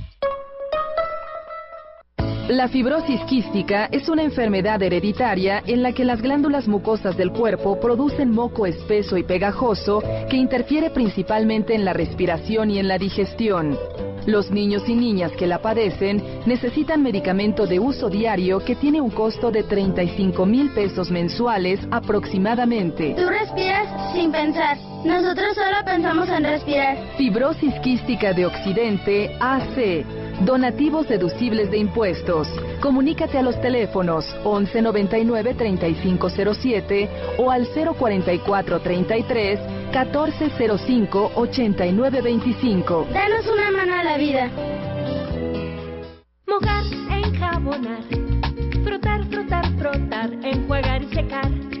La fibrosis quística es una enfermedad hereditaria en la que las glándulas mucosas del cuerpo producen moco espeso y pegajoso que interfiere principalmente en la respiración y en la digestión. Los niños y niñas que la padecen necesitan medicamento de uso diario que tiene un costo de 35 mil pesos mensuales aproximadamente. Tú respiras sin pensar. Nosotros solo pensamos en respirar. Fibrosis quística de Occidente AC. Donativos deducibles de impuestos. Comunícate a los teléfonos 1199 3507 o al 04433 1405 8925. Danos una mano a la vida. Mojar, enjabonar, frotar, frotar, frotar, enjuagar y secar.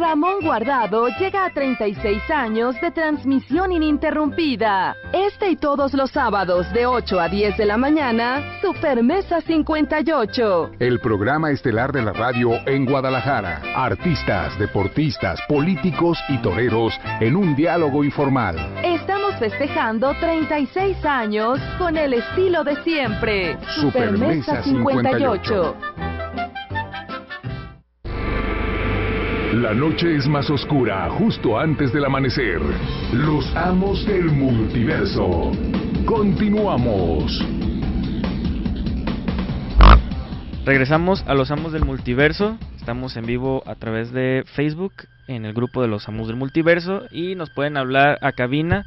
Ramón Guardado llega a 36 años de transmisión ininterrumpida. Este y todos los sábados de 8 a 10 de la mañana, Supermesa 58. El programa estelar de la radio en Guadalajara. Artistas, deportistas, políticos y toreros en un diálogo informal. Estamos festejando 36 años con el estilo de siempre. Supermesa 58. La noche es más oscura justo antes del amanecer. Los amos del multiverso. Continuamos. Regresamos a los amos del multiverso. Estamos en vivo a través de Facebook en el grupo de los amos del multiverso y nos pueden hablar a cabina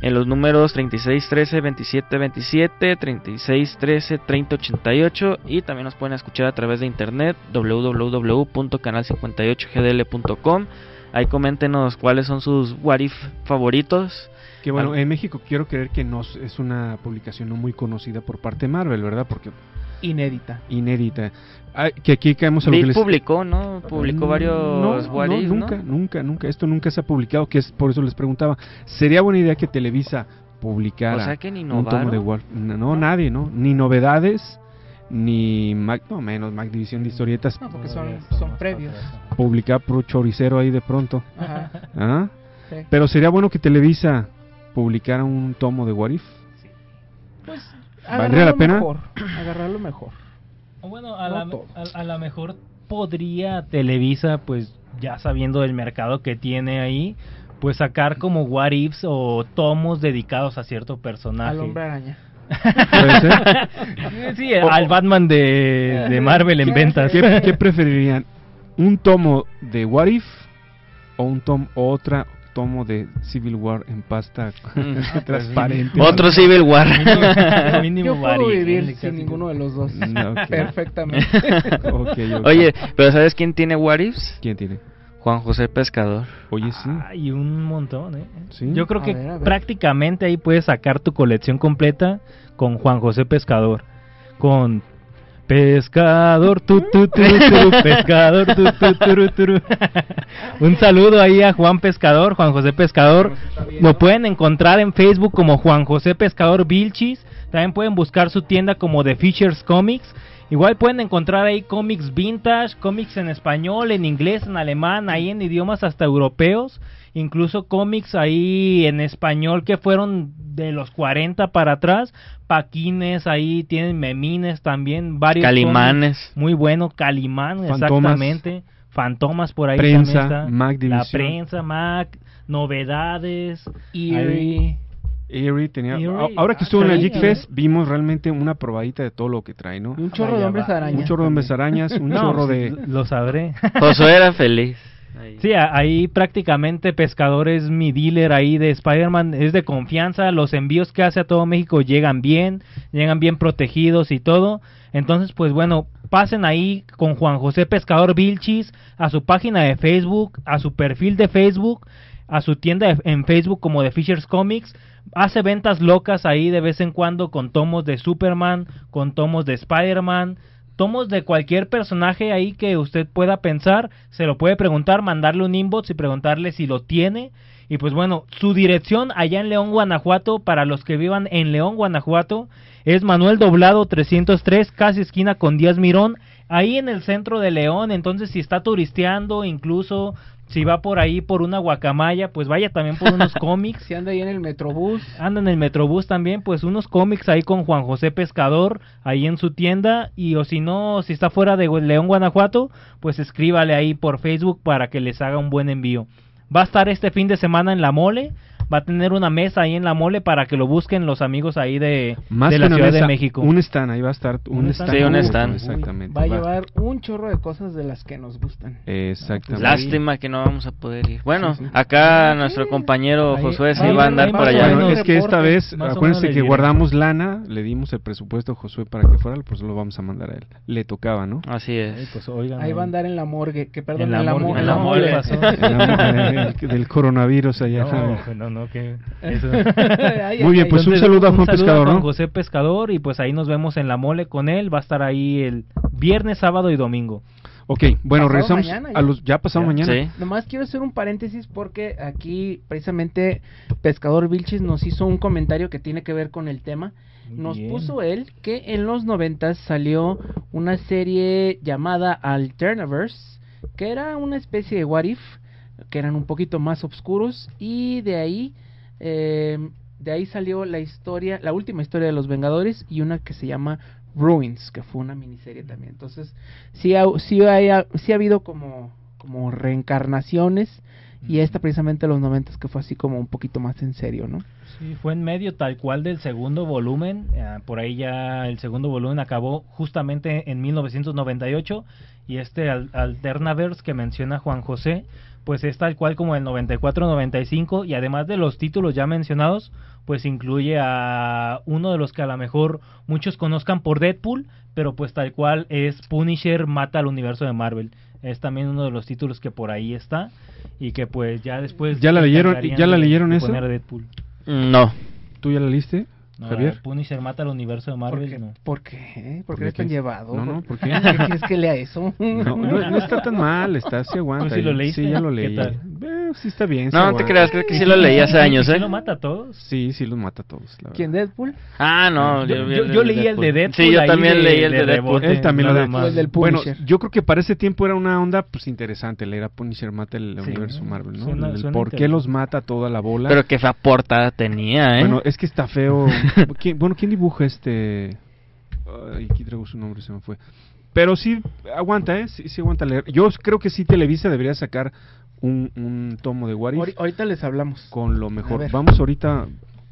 en los números 3613 2727, 3613 3088 y también nos pueden escuchar a través de internet www.canal58gdl.com. Ahí coméntenos cuáles son sus what if favoritos. Que bueno, en México quiero creer que no es una publicación no muy conocida por parte de Marvel, ¿verdad? Porque inédita. Inédita. Ah, que aquí caemos a lo que les... publicó, ¿no? Publicó varios no, no, nunca, nunca, nunca. Esto nunca se ha publicado, que es por eso les preguntaba. ¿Sería buena idea que Televisa publicara o sea que ni un tomo de Wolf? No, nadie, ¿no? Ni novedades, ni Mac, no menos Mac División de Historietas. No, porque son, son previos. [laughs] Publicar por choricero ahí de pronto. Ajá. [laughs] ¿Ah? Sí. Pero sería bueno que Televisa publicara un tomo de What If. Sí. Pues ¿Valdría la pena? Mejor, agarrarlo mejor. Bueno, a, no la, a, a la mejor podría Televisa, pues ya sabiendo del mercado que tiene ahí, pues sacar como what ifs o tomos dedicados a cierto personaje. Al hombre araña. [laughs] sí, o, al Batman de, de Marvel en ventas. ¿Qué, ¿Qué, preferirían? ¿Un tomo de What If o un tom otra tomo de Civil War en pasta [laughs] [laughs] transparente. Otro Civil War. Mínimo, [laughs] Yo puedo vivir sin ninguno de los dos. No, okay. Perfectamente. okay, okay. Oye, pero ¿sabes quién tiene What Ifs? ¿Quién tiene? Juan José Pescador. Oye, sí. Hay un montón, ¿eh? ¿Sí? Yo creo a que ver, ver. prácticamente ahí puedes sacar tu colección completa con Juan José Pescador. Con Pescador, tu, tu, tu, pescador, Un saludo ahí a Juan Pescador, Juan José Pescador. Lo pueden encontrar en Facebook como Juan José Pescador Vilchis. También pueden buscar su tienda como The Fishers Comics. Igual pueden encontrar ahí cómics vintage, cómics en español, en inglés, en alemán, ahí en idiomas hasta europeos, incluso cómics ahí en español que fueron de los 40 para atrás, paquines ahí tienen memines también, varios Calimanes. cómics muy bueno, Calimán, Fantomas. exactamente. Fantomas por ahí Prensa, también está. Mac La prensa, Mac, novedades, Eerie. ahí- Erie tenía, ahora que estuvo en ah, la Geek Fest, vimos realmente una probadita de todo lo que trae, ¿no? Un chorro de hombres va. araña. Un chorro de hombres arañas, un No, chorro de... Lo sabré. Josué era feliz. Sí, ahí prácticamente Pescador es mi dealer ahí de Spider-Man, es de confianza, los envíos que hace a todo México llegan bien, llegan bien protegidos y todo. Entonces, pues bueno, pasen ahí con Juan José Pescador Vilchis a su página de Facebook, a su perfil de Facebook, a su tienda en Facebook como de Fishers Comics. Hace ventas locas ahí de vez en cuando con tomos de Superman, con tomos de Spider-Man, tomos de cualquier personaje ahí que usted pueda pensar, se lo puede preguntar, mandarle un inbox y preguntarle si lo tiene. Y pues bueno, su dirección allá en León, Guanajuato, para los que vivan en León, Guanajuato, es Manuel Doblado 303, casi esquina con Díaz Mirón, ahí en el centro de León. Entonces, si está turisteando, incluso si va por ahí por una guacamaya, pues vaya también por unos [laughs] cómics. Si anda ahí en el Metrobús. Anda en el Metrobús también, pues unos cómics ahí con Juan José Pescador, ahí en su tienda, y o si no, si está fuera de León, Guanajuato, pues escríbale ahí por Facebook para que les haga un buen envío. Va a estar este fin de semana en La Mole, va a tener una mesa ahí en La Mole para que lo busquen los amigos ahí de, Más de que la una Ciudad mesa, de México. Un stand, ahí va a estar un, Un stand. stand. Sí, un stand. Exactamente. Va a llevar un chorro de cosas de las que nos gustan. Exactamente. Lástima que no vamos a poder ir. Bueno, Sí, sí. acá nuestro compañero Ahí- Josué sí ahí va a andar por allá. Bueno, es que esta vez, acuérdense que guardamos lana, le dimos el presupuesto a Josué para que fuera, pues lo vamos a mandar a él. Le tocaba, ¿no? Así Ay, es. pues, oigan, Ahí va a andar en la morgue, que perdón, En la morgue, mo- en la. El- del coronavirus allá. No, no, no, que eso. [laughs] Ay, Muy ay, bien, ay. pues un saludo a Juan saludo Pescador, Juan ¿no? José Pescador y pues ahí nos vemos en la mole con él. Va a estar ahí el viernes, sábado y domingo. Ok, bueno, Pasado regresamos mañana a los... Ya pasado Ya. mañana. Sí. Nomás quiero hacer un paréntesis porque aquí precisamente Pescador Vilchis nos hizo un comentario que tiene que ver con el tema. Nos Bien. puso él que en los noventas salió una serie llamada Alternaverse, que era una especie de What If, que eran un poquito más oscuros y de ahí eh, de ahí salió la historia, la última historia de los Vengadores y una que se llama Ruins, que fue una miniserie también. Entonces, sí ha, sí ha, sí ha habido como, como reencarnaciones y esta precisamente los noventas que fue así como un poquito más en serio, ¿no? Sí, fue en medio tal cual del segundo volumen. eh, por ahí ya el segundo volumen acabó justamente en 1998. Y este al- Alternaverse que menciona Juan José, pues es tal cual como el 94-95. Y además de los títulos ya mencionados, pues incluye a uno de los que a lo mejor muchos conozcan por Deadpool, pero pues tal cual es Punisher mata al universo de Marvel. Es también uno de los títulos que por ahí está. Y que pues ya después. ¿Ya la leyeron- ya la leyeron eso? Deadpool. No. ¿Tú ya la leíste, No, Javier? Punisher mata al universo de ¿Por Marvel, qué? no. ¿Por qué? ¿Por qué ¿De eres tan qué? llevado? No, no, ¿por qué? ¿Qué quieres que lea eso? No, no, no está tan mal, está, sí aguanta. ¿Tú sí lo leíste? Sí, ya lo ¿Qué leí. tal? Sí está bien. sí No, te creas, creo que sí lo leí hace años, ¿Sí ¿eh? lo mata a todos? Sí, sí los mata a todos, la. ¿Quién, Deadpool? Ah, no. Yo- vi yo- yo leí el de Deadpool Sí, yo también de- leí el de de Deadpool. rebote. Él también lo nada de- más. El del Bueno, yo creo que para ese tiempo era una onda pues interesante leer a Punisher mata el Sí, universo Marvel, ¿no? suena- El suena por qué los mata toda la bola. Pero qué fea portada tenía, ¿eh? Bueno, es que está feo. [laughs] ¿Quién- bueno, ¿quién dibuja este? Ay, aquí traigo su nombre, se me fue. Pero sí aguanta, ¿eh? Sí, sí aguanta leer. Yo creo que sí Televisa debería sacar un, un tomo de What If Ahori- Ahorita les hablamos. con lo A mejor. ver. Vamos ahorita,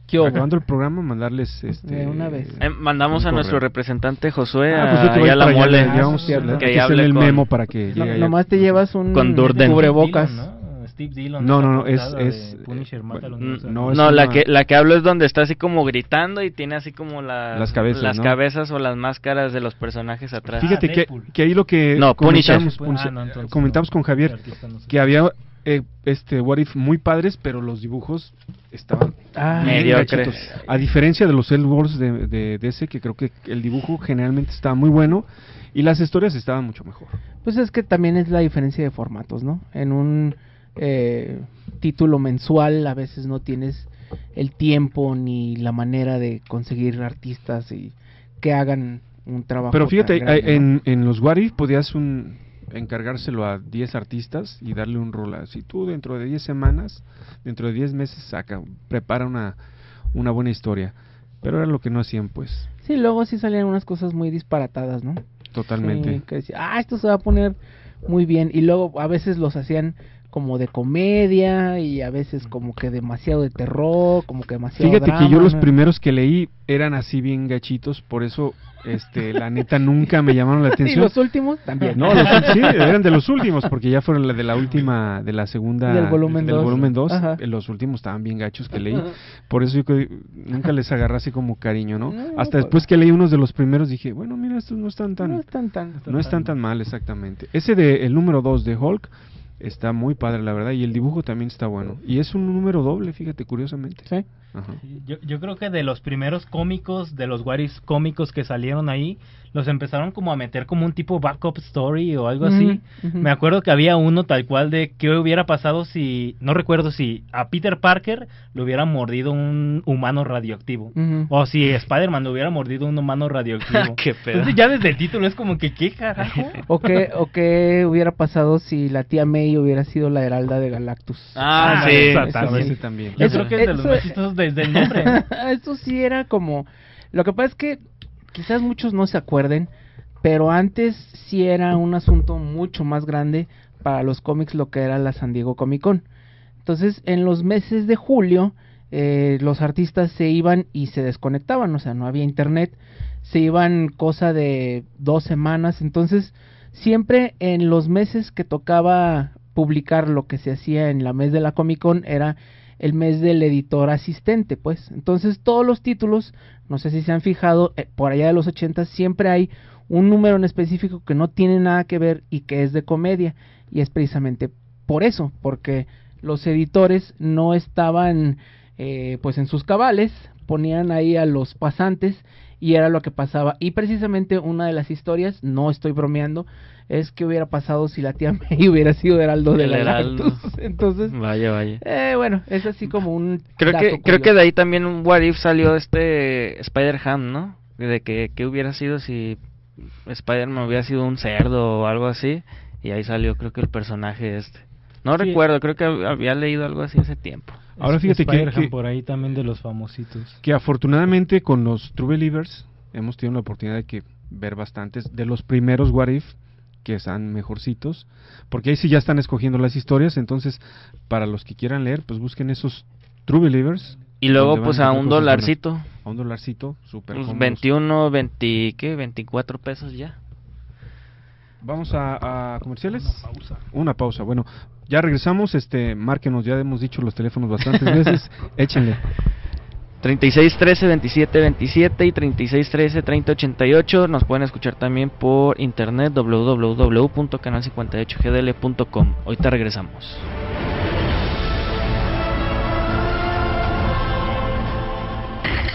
¿Qué hubo? acabando el programa, mandarles este... De una vez. Eh, mandamos un a correo. nuestro representante Josué Ah, a, pues yo te voy a la para allá, mole. le llevamos- cierto. hay que que hable hacerle el con- memo para que No, allá. nomás te llevas un Con Durden. cubrebocas. Steve Dillon, ¿no? No, no, es- portada de es, Punisher eh, bueno, de no, es No, la una- que la que hablo es donde está así como gritando y tiene así como la- Las cabezas, las ¿no? cabezas o las máscaras de los personajes atrás. Fíjate que, que ahí lo que No, Punisher. comentamos, Ah, Punisher, no, entonces comentamos no. con Javier que había eh, este What If muy padres, pero los dibujos estaban Ah, Mediocres. A diferencia de los Cell Wars de, de DC, que creo que el dibujo generalmente estaba muy bueno y las historias estaban mucho mejor. Pues es que también es la diferencia de formatos, ¿no? En un eh, título mensual a veces no tienes el tiempo ni la manera de conseguir artistas y que hagan un trabajo. Pero fíjate, en, en los What If podías un, encargárselo a 10 artistas y darle un rol así. Tú dentro de 10 semanas, dentro de 10 meses, saca, prepara una, una buena historia. Pero era lo que no hacían, pues, Sí, luego sí salían unas cosas muy disparatadas, ¿no? totalmente. Sí, que decía, ah, esto se va a poner muy bien. Y luego a veces los hacían como de comedia y a veces como que demasiado de terror, como que demasiado Fíjate que yo los primeros que leí eran así bien gachitos, por eso, este, la neta nunca me llamaron la [laughs] Y atención. los últimos también. No, los, sí, eran de los últimos, porque ya fueron la de la última, de la segunda, Del volumen del dos. volumen 2, Ajá. los últimos estaban bien gachos que leí, por eso yo que nunca les agarré así como cariño, ¿no? No, Hasta después que leí unos de los primeros dije, bueno, mira, estos no están tan, No están tan... no están tan mal, exactamente. Ese de, el número 2 de Hulk, está muy padre, la verdad, y el dibujo también está bueno. Y es un número doble, fíjate, curiosamente. Sí. Ajá. Yo, yo creo que de los primeros cómicos, de los If cómicos que salieron ahí, los empezaron como a meter como un tipo backup story o algo así. Me acuerdo que había uno tal cual de qué hubiera pasado si, no recuerdo si a Peter Parker le hubiera mordido un humano radioactivo. O si Spider-Man le hubiera mordido un humano radioactivo. [laughs] Qué pedo. Entonces ya desde el título es como que, ¿qué carajo? [laughs] O qué, o qué hubiera pasado si la tía May hubiera sido la heralda de Galactus. Ah, Ah, sí. Eso también. Yo Eso- creo que es de los más chistosos desde el nombre. [laughs] Eso sí era como... Lo que pasa es que quizás muchos no se acuerden, pero antes sí era un asunto mucho más grande para los cómics lo que era la San Diego Comic Con. Entonces, en los meses de julio, eh, los artistas se iban y se desconectaban, o sea, no había internet, se iban cosa de dos semanas, entonces siempre en los meses que tocaba publicar lo que se hacía en la mes de la Comic Con era el mes del editor asistente, pues. Entonces todos los títulos, no sé si se han fijado, eh, por allá de los 80 siempre hay un número en específico que no tiene nada que ver y que es de comedia. Y es precisamente por eso, porque los editores no estaban eh, pues en sus cabales, ponían ahí a los pasantes y era lo que pasaba. Y precisamente una de las historias, no estoy bromeando, es que hubiera pasado si la tía [laughs] May hubiera sido Heraldo de El Heraldo. [laughs] Entonces, Vaya, vaya. eh, bueno, es así como un. Creo dato que, creo que de ahí también un What If salió este Spider-Ham, ¿no? De que, que hubiera sido si Spider-Man hubiera sido un cerdo o algo así. Y ahí salió creo que el personaje este. No Sí. recuerdo, creo que había leído algo así hace tiempo. Ahora fíjate que, que, por ahí también de los famositos. que afortunadamente con los True Believers hemos tenido la oportunidad de que ver bastantes de los primeros What If que están mejorcitos, porque ahí sí ya están escogiendo las historias, entonces para los que quieran leer, pues busquen esos True Believers. Y luego pues a un dolarcito. A un dolarcito, súper Pues cómodos. 21, 20, ¿qué? 24 pesos ya. Vamos a, a comerciales. Una pausa. Bueno, ya regresamos. Este, márquenos. Ya hemos dicho los teléfonos bastantes veces. [laughs] Échenle. 36 13 27 27 y 36 13 30 88. Nos pueden escuchar también por internet www.canal58gdl.com. Ahorita regresamos.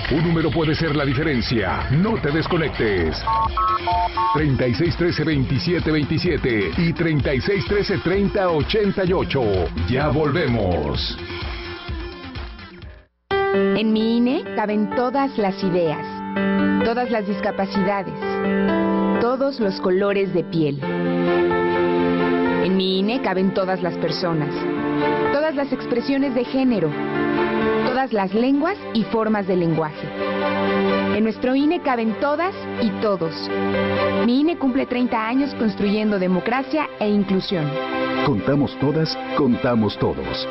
Un número puede ser la diferencia. No te desconectes. 3613 2727 y 3613 3088. Ya volvemos. En mi INE caben todas las ideas, todas las discapacidades, todos los colores de piel. En mi INE caben todas las personas, todas las expresiones de género, todas las lenguas y formas de lenguaje. En nuestro INE caben todas y todos. Mi INE cumple 30 años construyendo democracia e inclusión. Contamos todas, contamos todos.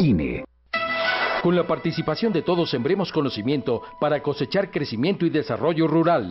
INE. Con la participación de todos sembremos conocimiento para cosechar crecimiento y desarrollo rural.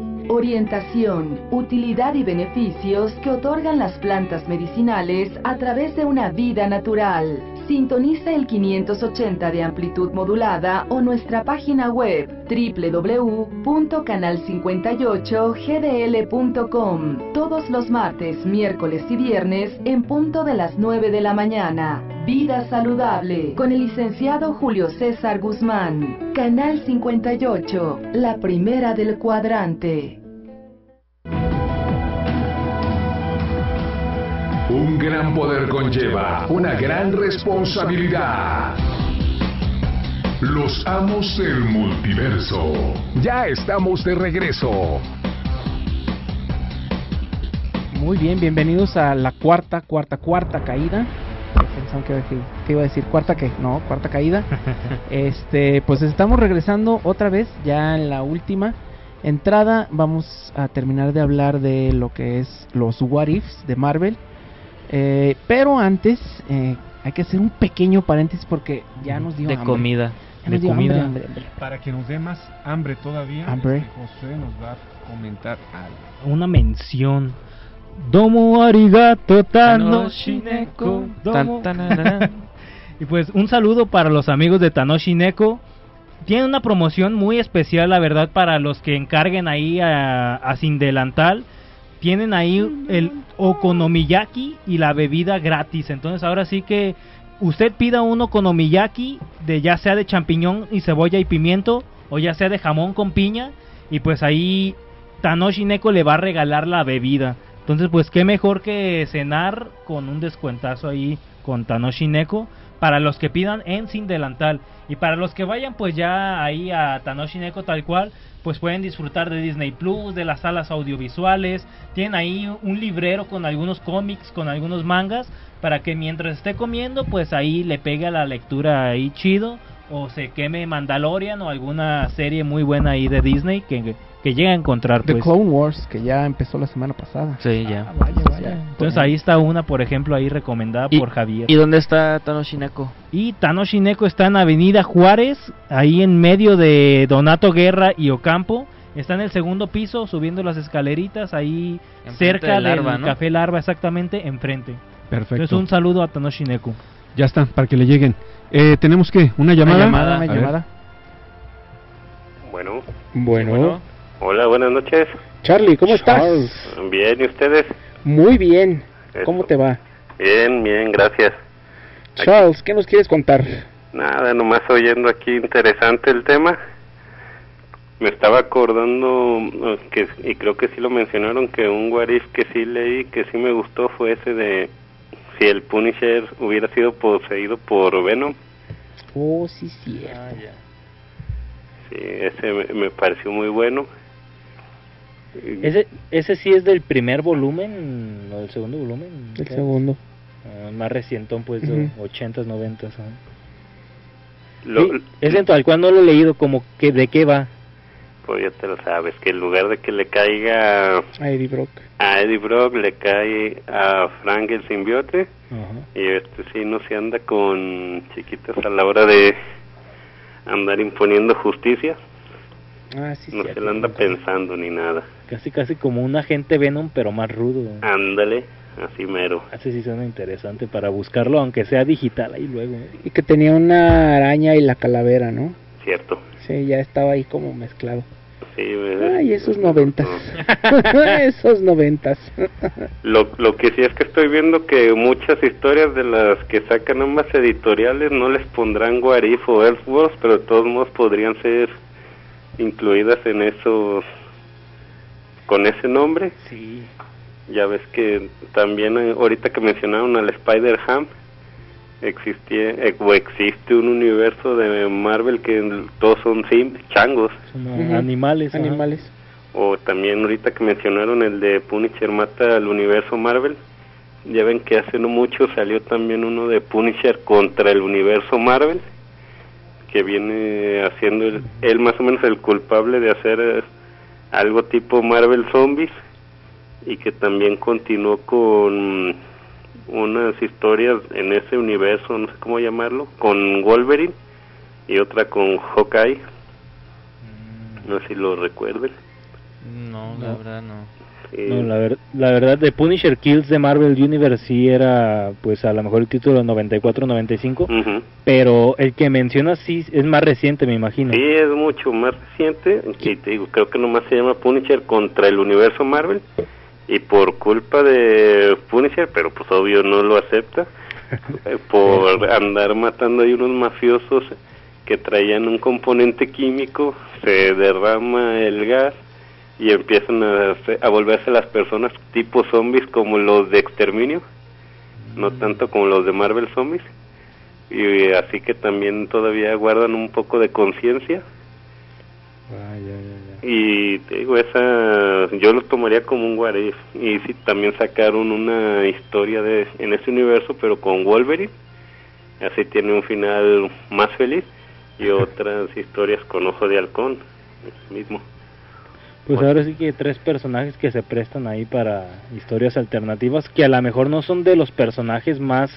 Orientación, utilidad y beneficios que otorgan las plantas medicinales a través de una vida natural, Sintoniza el 580 de amplitud modulada o nuestra página web www.canal58gdl.com todos los martes, miércoles y viernes en punto de las 9 de la mañana. Vida saludable con el licenciado Julio César Guzmán. Canal 58, la primera del cuadrante. Un gran poder conlleva una gran responsabilidad. Los amos del multiverso. Ya estamos de regreso. Muy bien, bienvenidos a la cuarta, cuarta, cuarta caída. Pensaban que, que iba a decir cuarta que, no, cuarta caída. [laughs] este, pues estamos regresando otra vez, ya en la última entrada. Vamos a terminar de hablar de lo que es los What Ifs de Marvel. Eh, pero antes eh, hay que hacer un pequeño paréntesis porque ya nos dio de hambre. comida. Ya de comida. hambre, hambre, hambre. Para que nos dé más hambre todavía, Hambre. este José nos va a comentar algo. Una mención. Domo arigato Tanoshi Neko. Domo. Tan, tanarán. [laughs] y pues un saludo para los amigos de Tanoshi Neko. Tiene una promoción muy especial, la verdad, para los que encarguen ahí a, a Sin Delantal. Tienen ahí el okonomiyaki y la bebida gratis. Entonces ahora sí que usted pida un okonomiyaki de ya sea de champiñón y cebolla y pimiento o ya sea de jamón con piña y pues ahí Tanoshi Neko le va a regalar la bebida. Entonces pues qué mejor que cenar con un descuentazo ahí con Tanoshi Neko para los que pidan en Sin Delantal. Y para los que vayan pues ya ahí a Tanoshi Neko tal cual, pues pueden disfrutar de Disney Plus, de las salas audiovisuales. Tienen ahí un librero con algunos cómics, con algunos mangas, para que mientras esté comiendo pues ahí le pegue la lectura ahí chido. O se queme Mandalorian o alguna serie muy buena ahí de Disney que, que llegue a encontrar. The Pues. Clone Wars, que ya empezó la semana pasada. Sí, ya. vaya, vaya. Entonces ahí está una, por ejemplo, ahí recomendada ¿Y- por Javier. ¿Y dónde está Tanoshi Neko? Y Tanoshi Neko está en Avenida Juárez, ahí en medio de Donato Guerra y Ocampo. Está en el segundo piso, subiendo las escaleritas, ahí Enfrente cerca del del Larva, ¿no? Café Larva, exactamente, enfrente. Perfecto. Entonces un saludo a Tanoshi Neko. Ya está, para que le lleguen. Eh, ¿Tenemos que ¿Una llamada? llamada, una A ver. llamada. Bueno, Bueno. Hola, buenas noches. Charlie, ¿cómo estás? Bien, ¿y ustedes? Muy bien. Eso. ¿Cómo te va? Bien, bien, gracias. Charles, ¿qué nos quieres contar? Nada, nomás oyendo aquí interesante el tema. Me estaba acordando eh, que y creo que sí lo mencionaron que un what if que sí leí que sí me gustó fue ese de si el Punisher hubiera sido poseído por Venom. Oh, sí, sí. Sí, ese me, me pareció muy bueno. Ese, ese sí es del primer volumen, o del segundo volumen. El segundo. Ah, más recientón, pues, de 80s, 90s. ajá. Lo- Sí, ese tal cual no lo he leído, como que de qué va. Pues ya te lo sabes, que en lugar de que le caiga A Eddie Brock. a Eddie Brock, le cae a Frank el simbiote. Y este sí no se anda con chiquitas a la hora de andar imponiendo justicia. Ah, sí, No se la anda pensando ni nada. Casi, casi como un agente Venom, pero más rudo. Ándale, así mero. Ese sí suena interesante para buscarlo, aunque sea digital ahí luego. Y que tenía una araña y la calavera, ¿no? Cierto. Sí, ya estaba ahí como mezclado. Sí, Ay, esos noventas. [laughs] esos noventas. Lo, lo que sí es que estoy viendo que muchas historias de las que sacan ambas editoriales no les pondrán Guarif o Elseworlds, pero de todos modos podrían ser incluidas en esos con ese nombre. Sí. Ya ves que también eh, ahorita que mencionaron al Spider-Ham existía eh, o existe un universo de Marvel que todos son sim, changos Son animales. ajá. Animales. o también ahorita que mencionaron el de Punisher mata al universo Marvel ya ven que hace no mucho salió también uno de Punisher contra el universo Marvel que viene haciendo el- él más o menos el culpable de hacer algo tipo Marvel Zombies y que también continuó con unas historias en ese universo, no sé cómo llamarlo, con Wolverine y otra con Hawkeye. No sé si lo recuerden. No, la verdad no. No, la, ver- la verdad, de Punisher Kills de Marvel Universe sí era, pues a lo mejor el título 94-95, pero el que mencionas sí es más reciente, me imagino. Sí, es mucho más reciente. Y te digo, creo que nomás se llama Punisher contra el universo Marvel. Y por culpa de Punisher, pero pues obvio no lo acepta, [laughs] eh, por andar matando ahí unos mafiosos que traían un componente químico, se derrama el gas y empiezan a, volverse las personas tipo zombies como los de Exterminio, no tanto como los de Marvel Zombies. Y así que también todavía guardan un poco de conciencia. Y te digo, esa yo lo tomaría como un what if. Y sí, también sacaron una historia de en ese universo, pero con Wolverine. Así tiene un final más feliz. Y [laughs] otras historias con Ojo de Halcón, mismo. Pues ahora sí que tres personajes que se prestan ahí para historias alternativas, que a lo mejor no son de los personajes más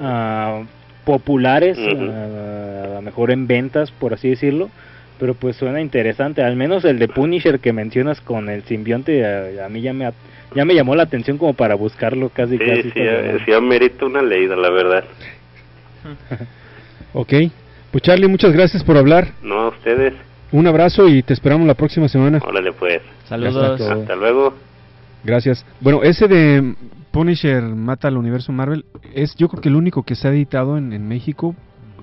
ah, populares, ah, a lo mejor en ventas, por así decirlo, pero pues suena interesante. Al menos el de Punisher que mencionas con el simbionte, a, a mí ya me, ya me llamó la atención como para buscarlo casi Sí, casi. sí, eh, sí amerita una leída, la verdad. Ok. Pues Charlie, muchas gracias por hablar. No a ustedes. Un abrazo y te esperamos la próxima semana. Órale, pues. Saludos. Hasta luego. Gracias. Bueno, ese de Punisher mata al universo Marvel es yo creo que el único que se ha editado en, en México.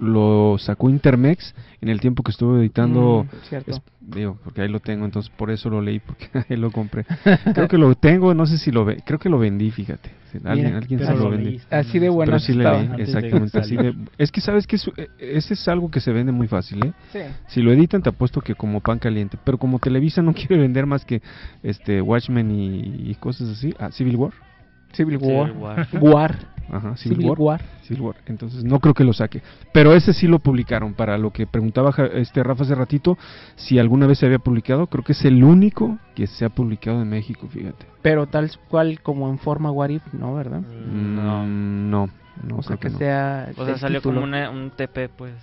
Lo sacó Intermex en el tiempo que estuvo editando. Mm, es- digo, porque ahí lo tengo, entonces por eso lo leí, porque [laughs] ahí lo compré. [laughs] Creo que lo tengo, no sé si lo ve, creo que lo vendí, fíjate. Alguien Mira, alguien se lo vendí. Así de sí exactamente. Así de, es que sabes que eh, ese es algo que se vende muy fácil, ¿eh? Sí. Si lo editan te apuesto que como pan caliente, pero como Televisa no [laughs] quiere vender más que este Watchmen y, y cosas así, ah, Civil War. Civil War. Civil War. [laughs] War. Ajá, Civil, Civil War. War. Civil War. Entonces no creo que lo saque. Pero ese sí lo publicaron. Para lo que preguntaba este Rafa hace ratito, si alguna vez se había publicado, creo que es el único que se ha publicado en México, fíjate. Pero tal cual como en forma What If, ¿no? ¿Verdad? No, no, no O sea, creo que no. sea... O sea, salió título. como una- un TP, pues.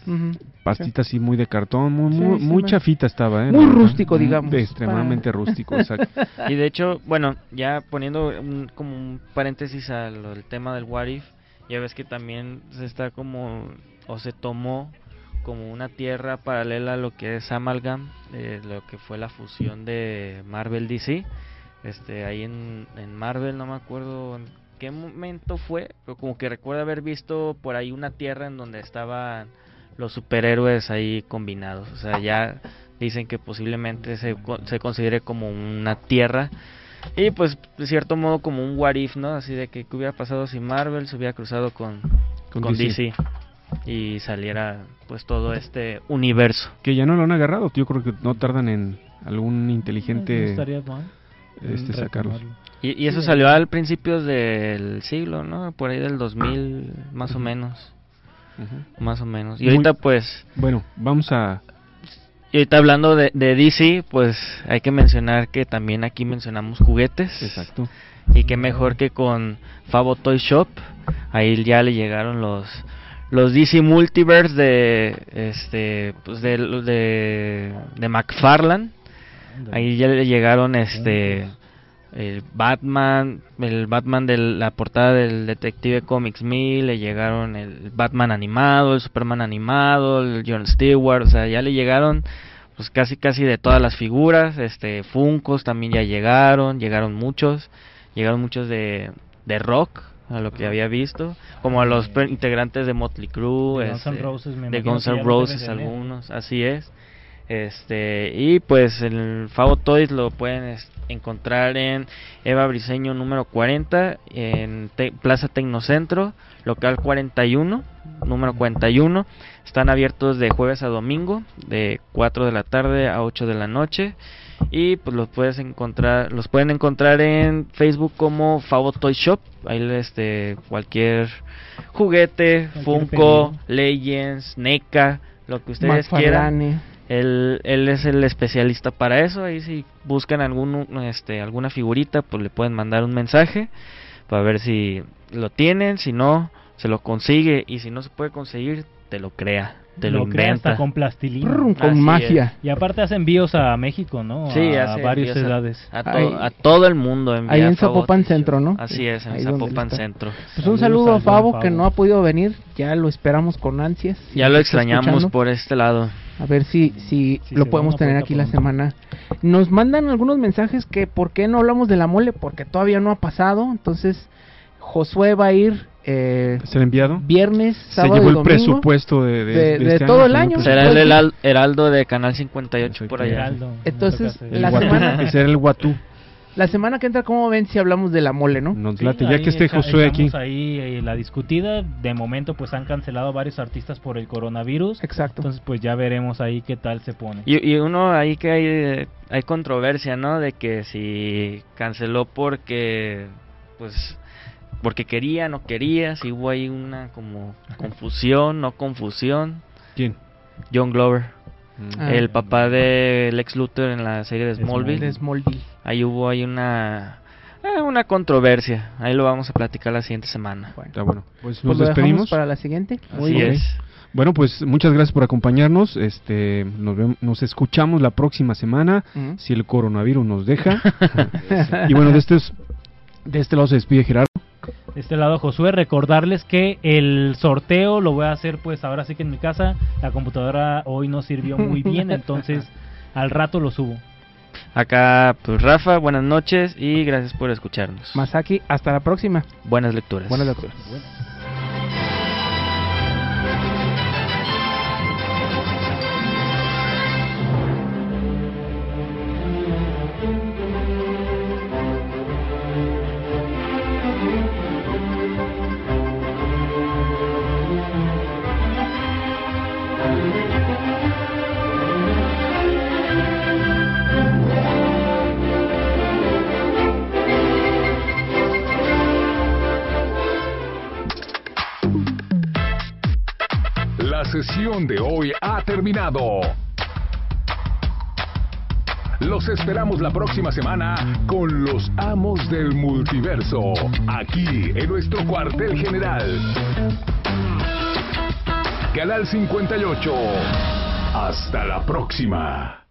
Pastita así muy de cartón, muy, Sí, muy, sí, muy chafita estaba, ¿eh? Muy rústico, digamos, Extremadamente para- rústico, [laughs] exacto. Y de hecho, bueno, ya poniendo un- como un paréntesis al tema del What If, ya ves que también se está como, o se tomó como una tierra paralela a lo que es Amalgam, eh, lo que fue la fusión de Marvel DC. Este, ahí en, en Marvel, no me acuerdo qué momento fue, pero como que recuerdo haber visto por ahí una tierra en donde estaban los superhéroes ahí combinados. O sea, ya dicen que posiblemente se, co- se considere como una tierra. Y pues, de cierto modo, como un what if, ¿no? Así de que qué hubiera pasado si Marvel se hubiera cruzado con, Con con, DC. DC. y saliera pues todo este universo. Que ya no lo han agarrado. Yo creo que no tardan en algún inteligente No estaría mal. este, en sacarlos. retomarlo. Y, y eso salió al principio del siglo, ¿no? Por ahí del 2000, más o menos. Más o menos. Y Muy- ahorita pues... Bueno, vamos a... Y ahorita hablando de, de DC, pues hay que mencionar que también aquí mencionamos juguetes. Exacto. Y que mejor que con Fabo Toy Shop. Ahí ya le llegaron los los DC Multiverse de este pues de de, de McFarlane. Ahí ya le llegaron este el Batman, el Batman de la portada del Detective Comics 1000, le llegaron el Batman animado, el Superman animado, el John Stewart, o sea, ya le llegaron pues casi casi de todas las figuras, este Funkos también ya llegaron, llegaron muchos, llegaron muchos de, de rock, a lo que había visto, como a los per- integrantes de Motley Crue, De Guns N' este, Roses, me de Guns N' lo Roses algunos, así es. Este, y pues el Favo Toys lo pueden encontrar en Eva Briseño número 40, en Te- Plaza Tecnocentro, local 41, número 41. Están abiertos de jueves a domingo, de 4 de la tarde a 8 de la noche. Y pues los puedes encontrar, los pueden encontrar en Facebook como Favo Toy Shop. Ahí este cualquier juguete, Cualquier Funko, Legends, NECA, lo que ustedes quieran. Él, él es el especialista para eso. Ahí si buscan algún, este, alguna figurita, pues le pueden mandar un mensaje para ver si lo tienen. Si no, se lo consigue. Y si no se puede conseguir, te lo crea. te lo, lo crea inventa. hasta con plastilina. Brr, con Así magia. Y aparte hace envíos a México, ¿no? Sí, a hace varias envíos a- edades. A, to- Ahí- a todo el mundo. envía Ahí en Favo. Zapopan Centro, ¿no? Así es, en Ahí Zapopan. Centro. Pues un saludo al a Favo, que no ha podido venir, ya lo esperamos con ansias. Si Ya lo extrañamos escuchando, por este lado. A ver si, si Sí, lo se podemos tener aquí la semana. Nos mandan algunos mensajes que por qué no hablamos de la mole, porque todavía no ha pasado. Entonces, Josué va a ir eh, ¿Es el enviado? viernes, Se sábado llevó y el domingo. presupuesto de, de, de- de este todo el se llevó año. presupuesto. Será el Pues Heraldo de Canal 58 por allá. Heraldo, Entonces, en El la guatú, semana- Ese era el guatú. La semana que entra, ¿cómo ven si hablamos de la mole, no? Nos Sí, late, ya que esté echa- Josué aquí. ahí eh, la discutida. De momento, pues han cancelado varios artistas por el coronavirus. Exacto. Entonces, pues ya veremos ahí qué tal se pone. Y, y uno ahí que hay, hay controversia, ¿no? De que si canceló porque, pues, porque quería, no quería, si hubo ahí una como confusión, no confusión. ¿Quién? John Glover, Ah. el papá de Lex Luthor en la serie de Smallville. De Smallville. Ahí hubo ahí una eh, una controversia. Ahí lo vamos a platicar la siguiente semana. Está bueno. Pues Pues nos lo despedimos. para la siguiente. Así bien. es. Bueno, pues muchas gracias por acompañarnos. Este, nos, vemos- nos escuchamos la próxima semana, Ujú. si el coronavirus nos deja. [laughs] y bueno, de este, es- de este lado se despide Gerardo. De este lado, Josué, recordarles que el sorteo lo voy a hacer pues ahora sí que en mi casa. La computadora hoy no sirvió muy bien, [laughs] entonces al rato lo subo. Acá, pues Rafa, buenas noches y gracias por escucharnos. Masaki, hasta la próxima. Buenas lecturas. Buenas lecturas. De hoy ha terminado. Los esperamos la próxima semana con los amos del multiverso, aquí en nuestro cuartel general. Canal 58. Hasta la próxima.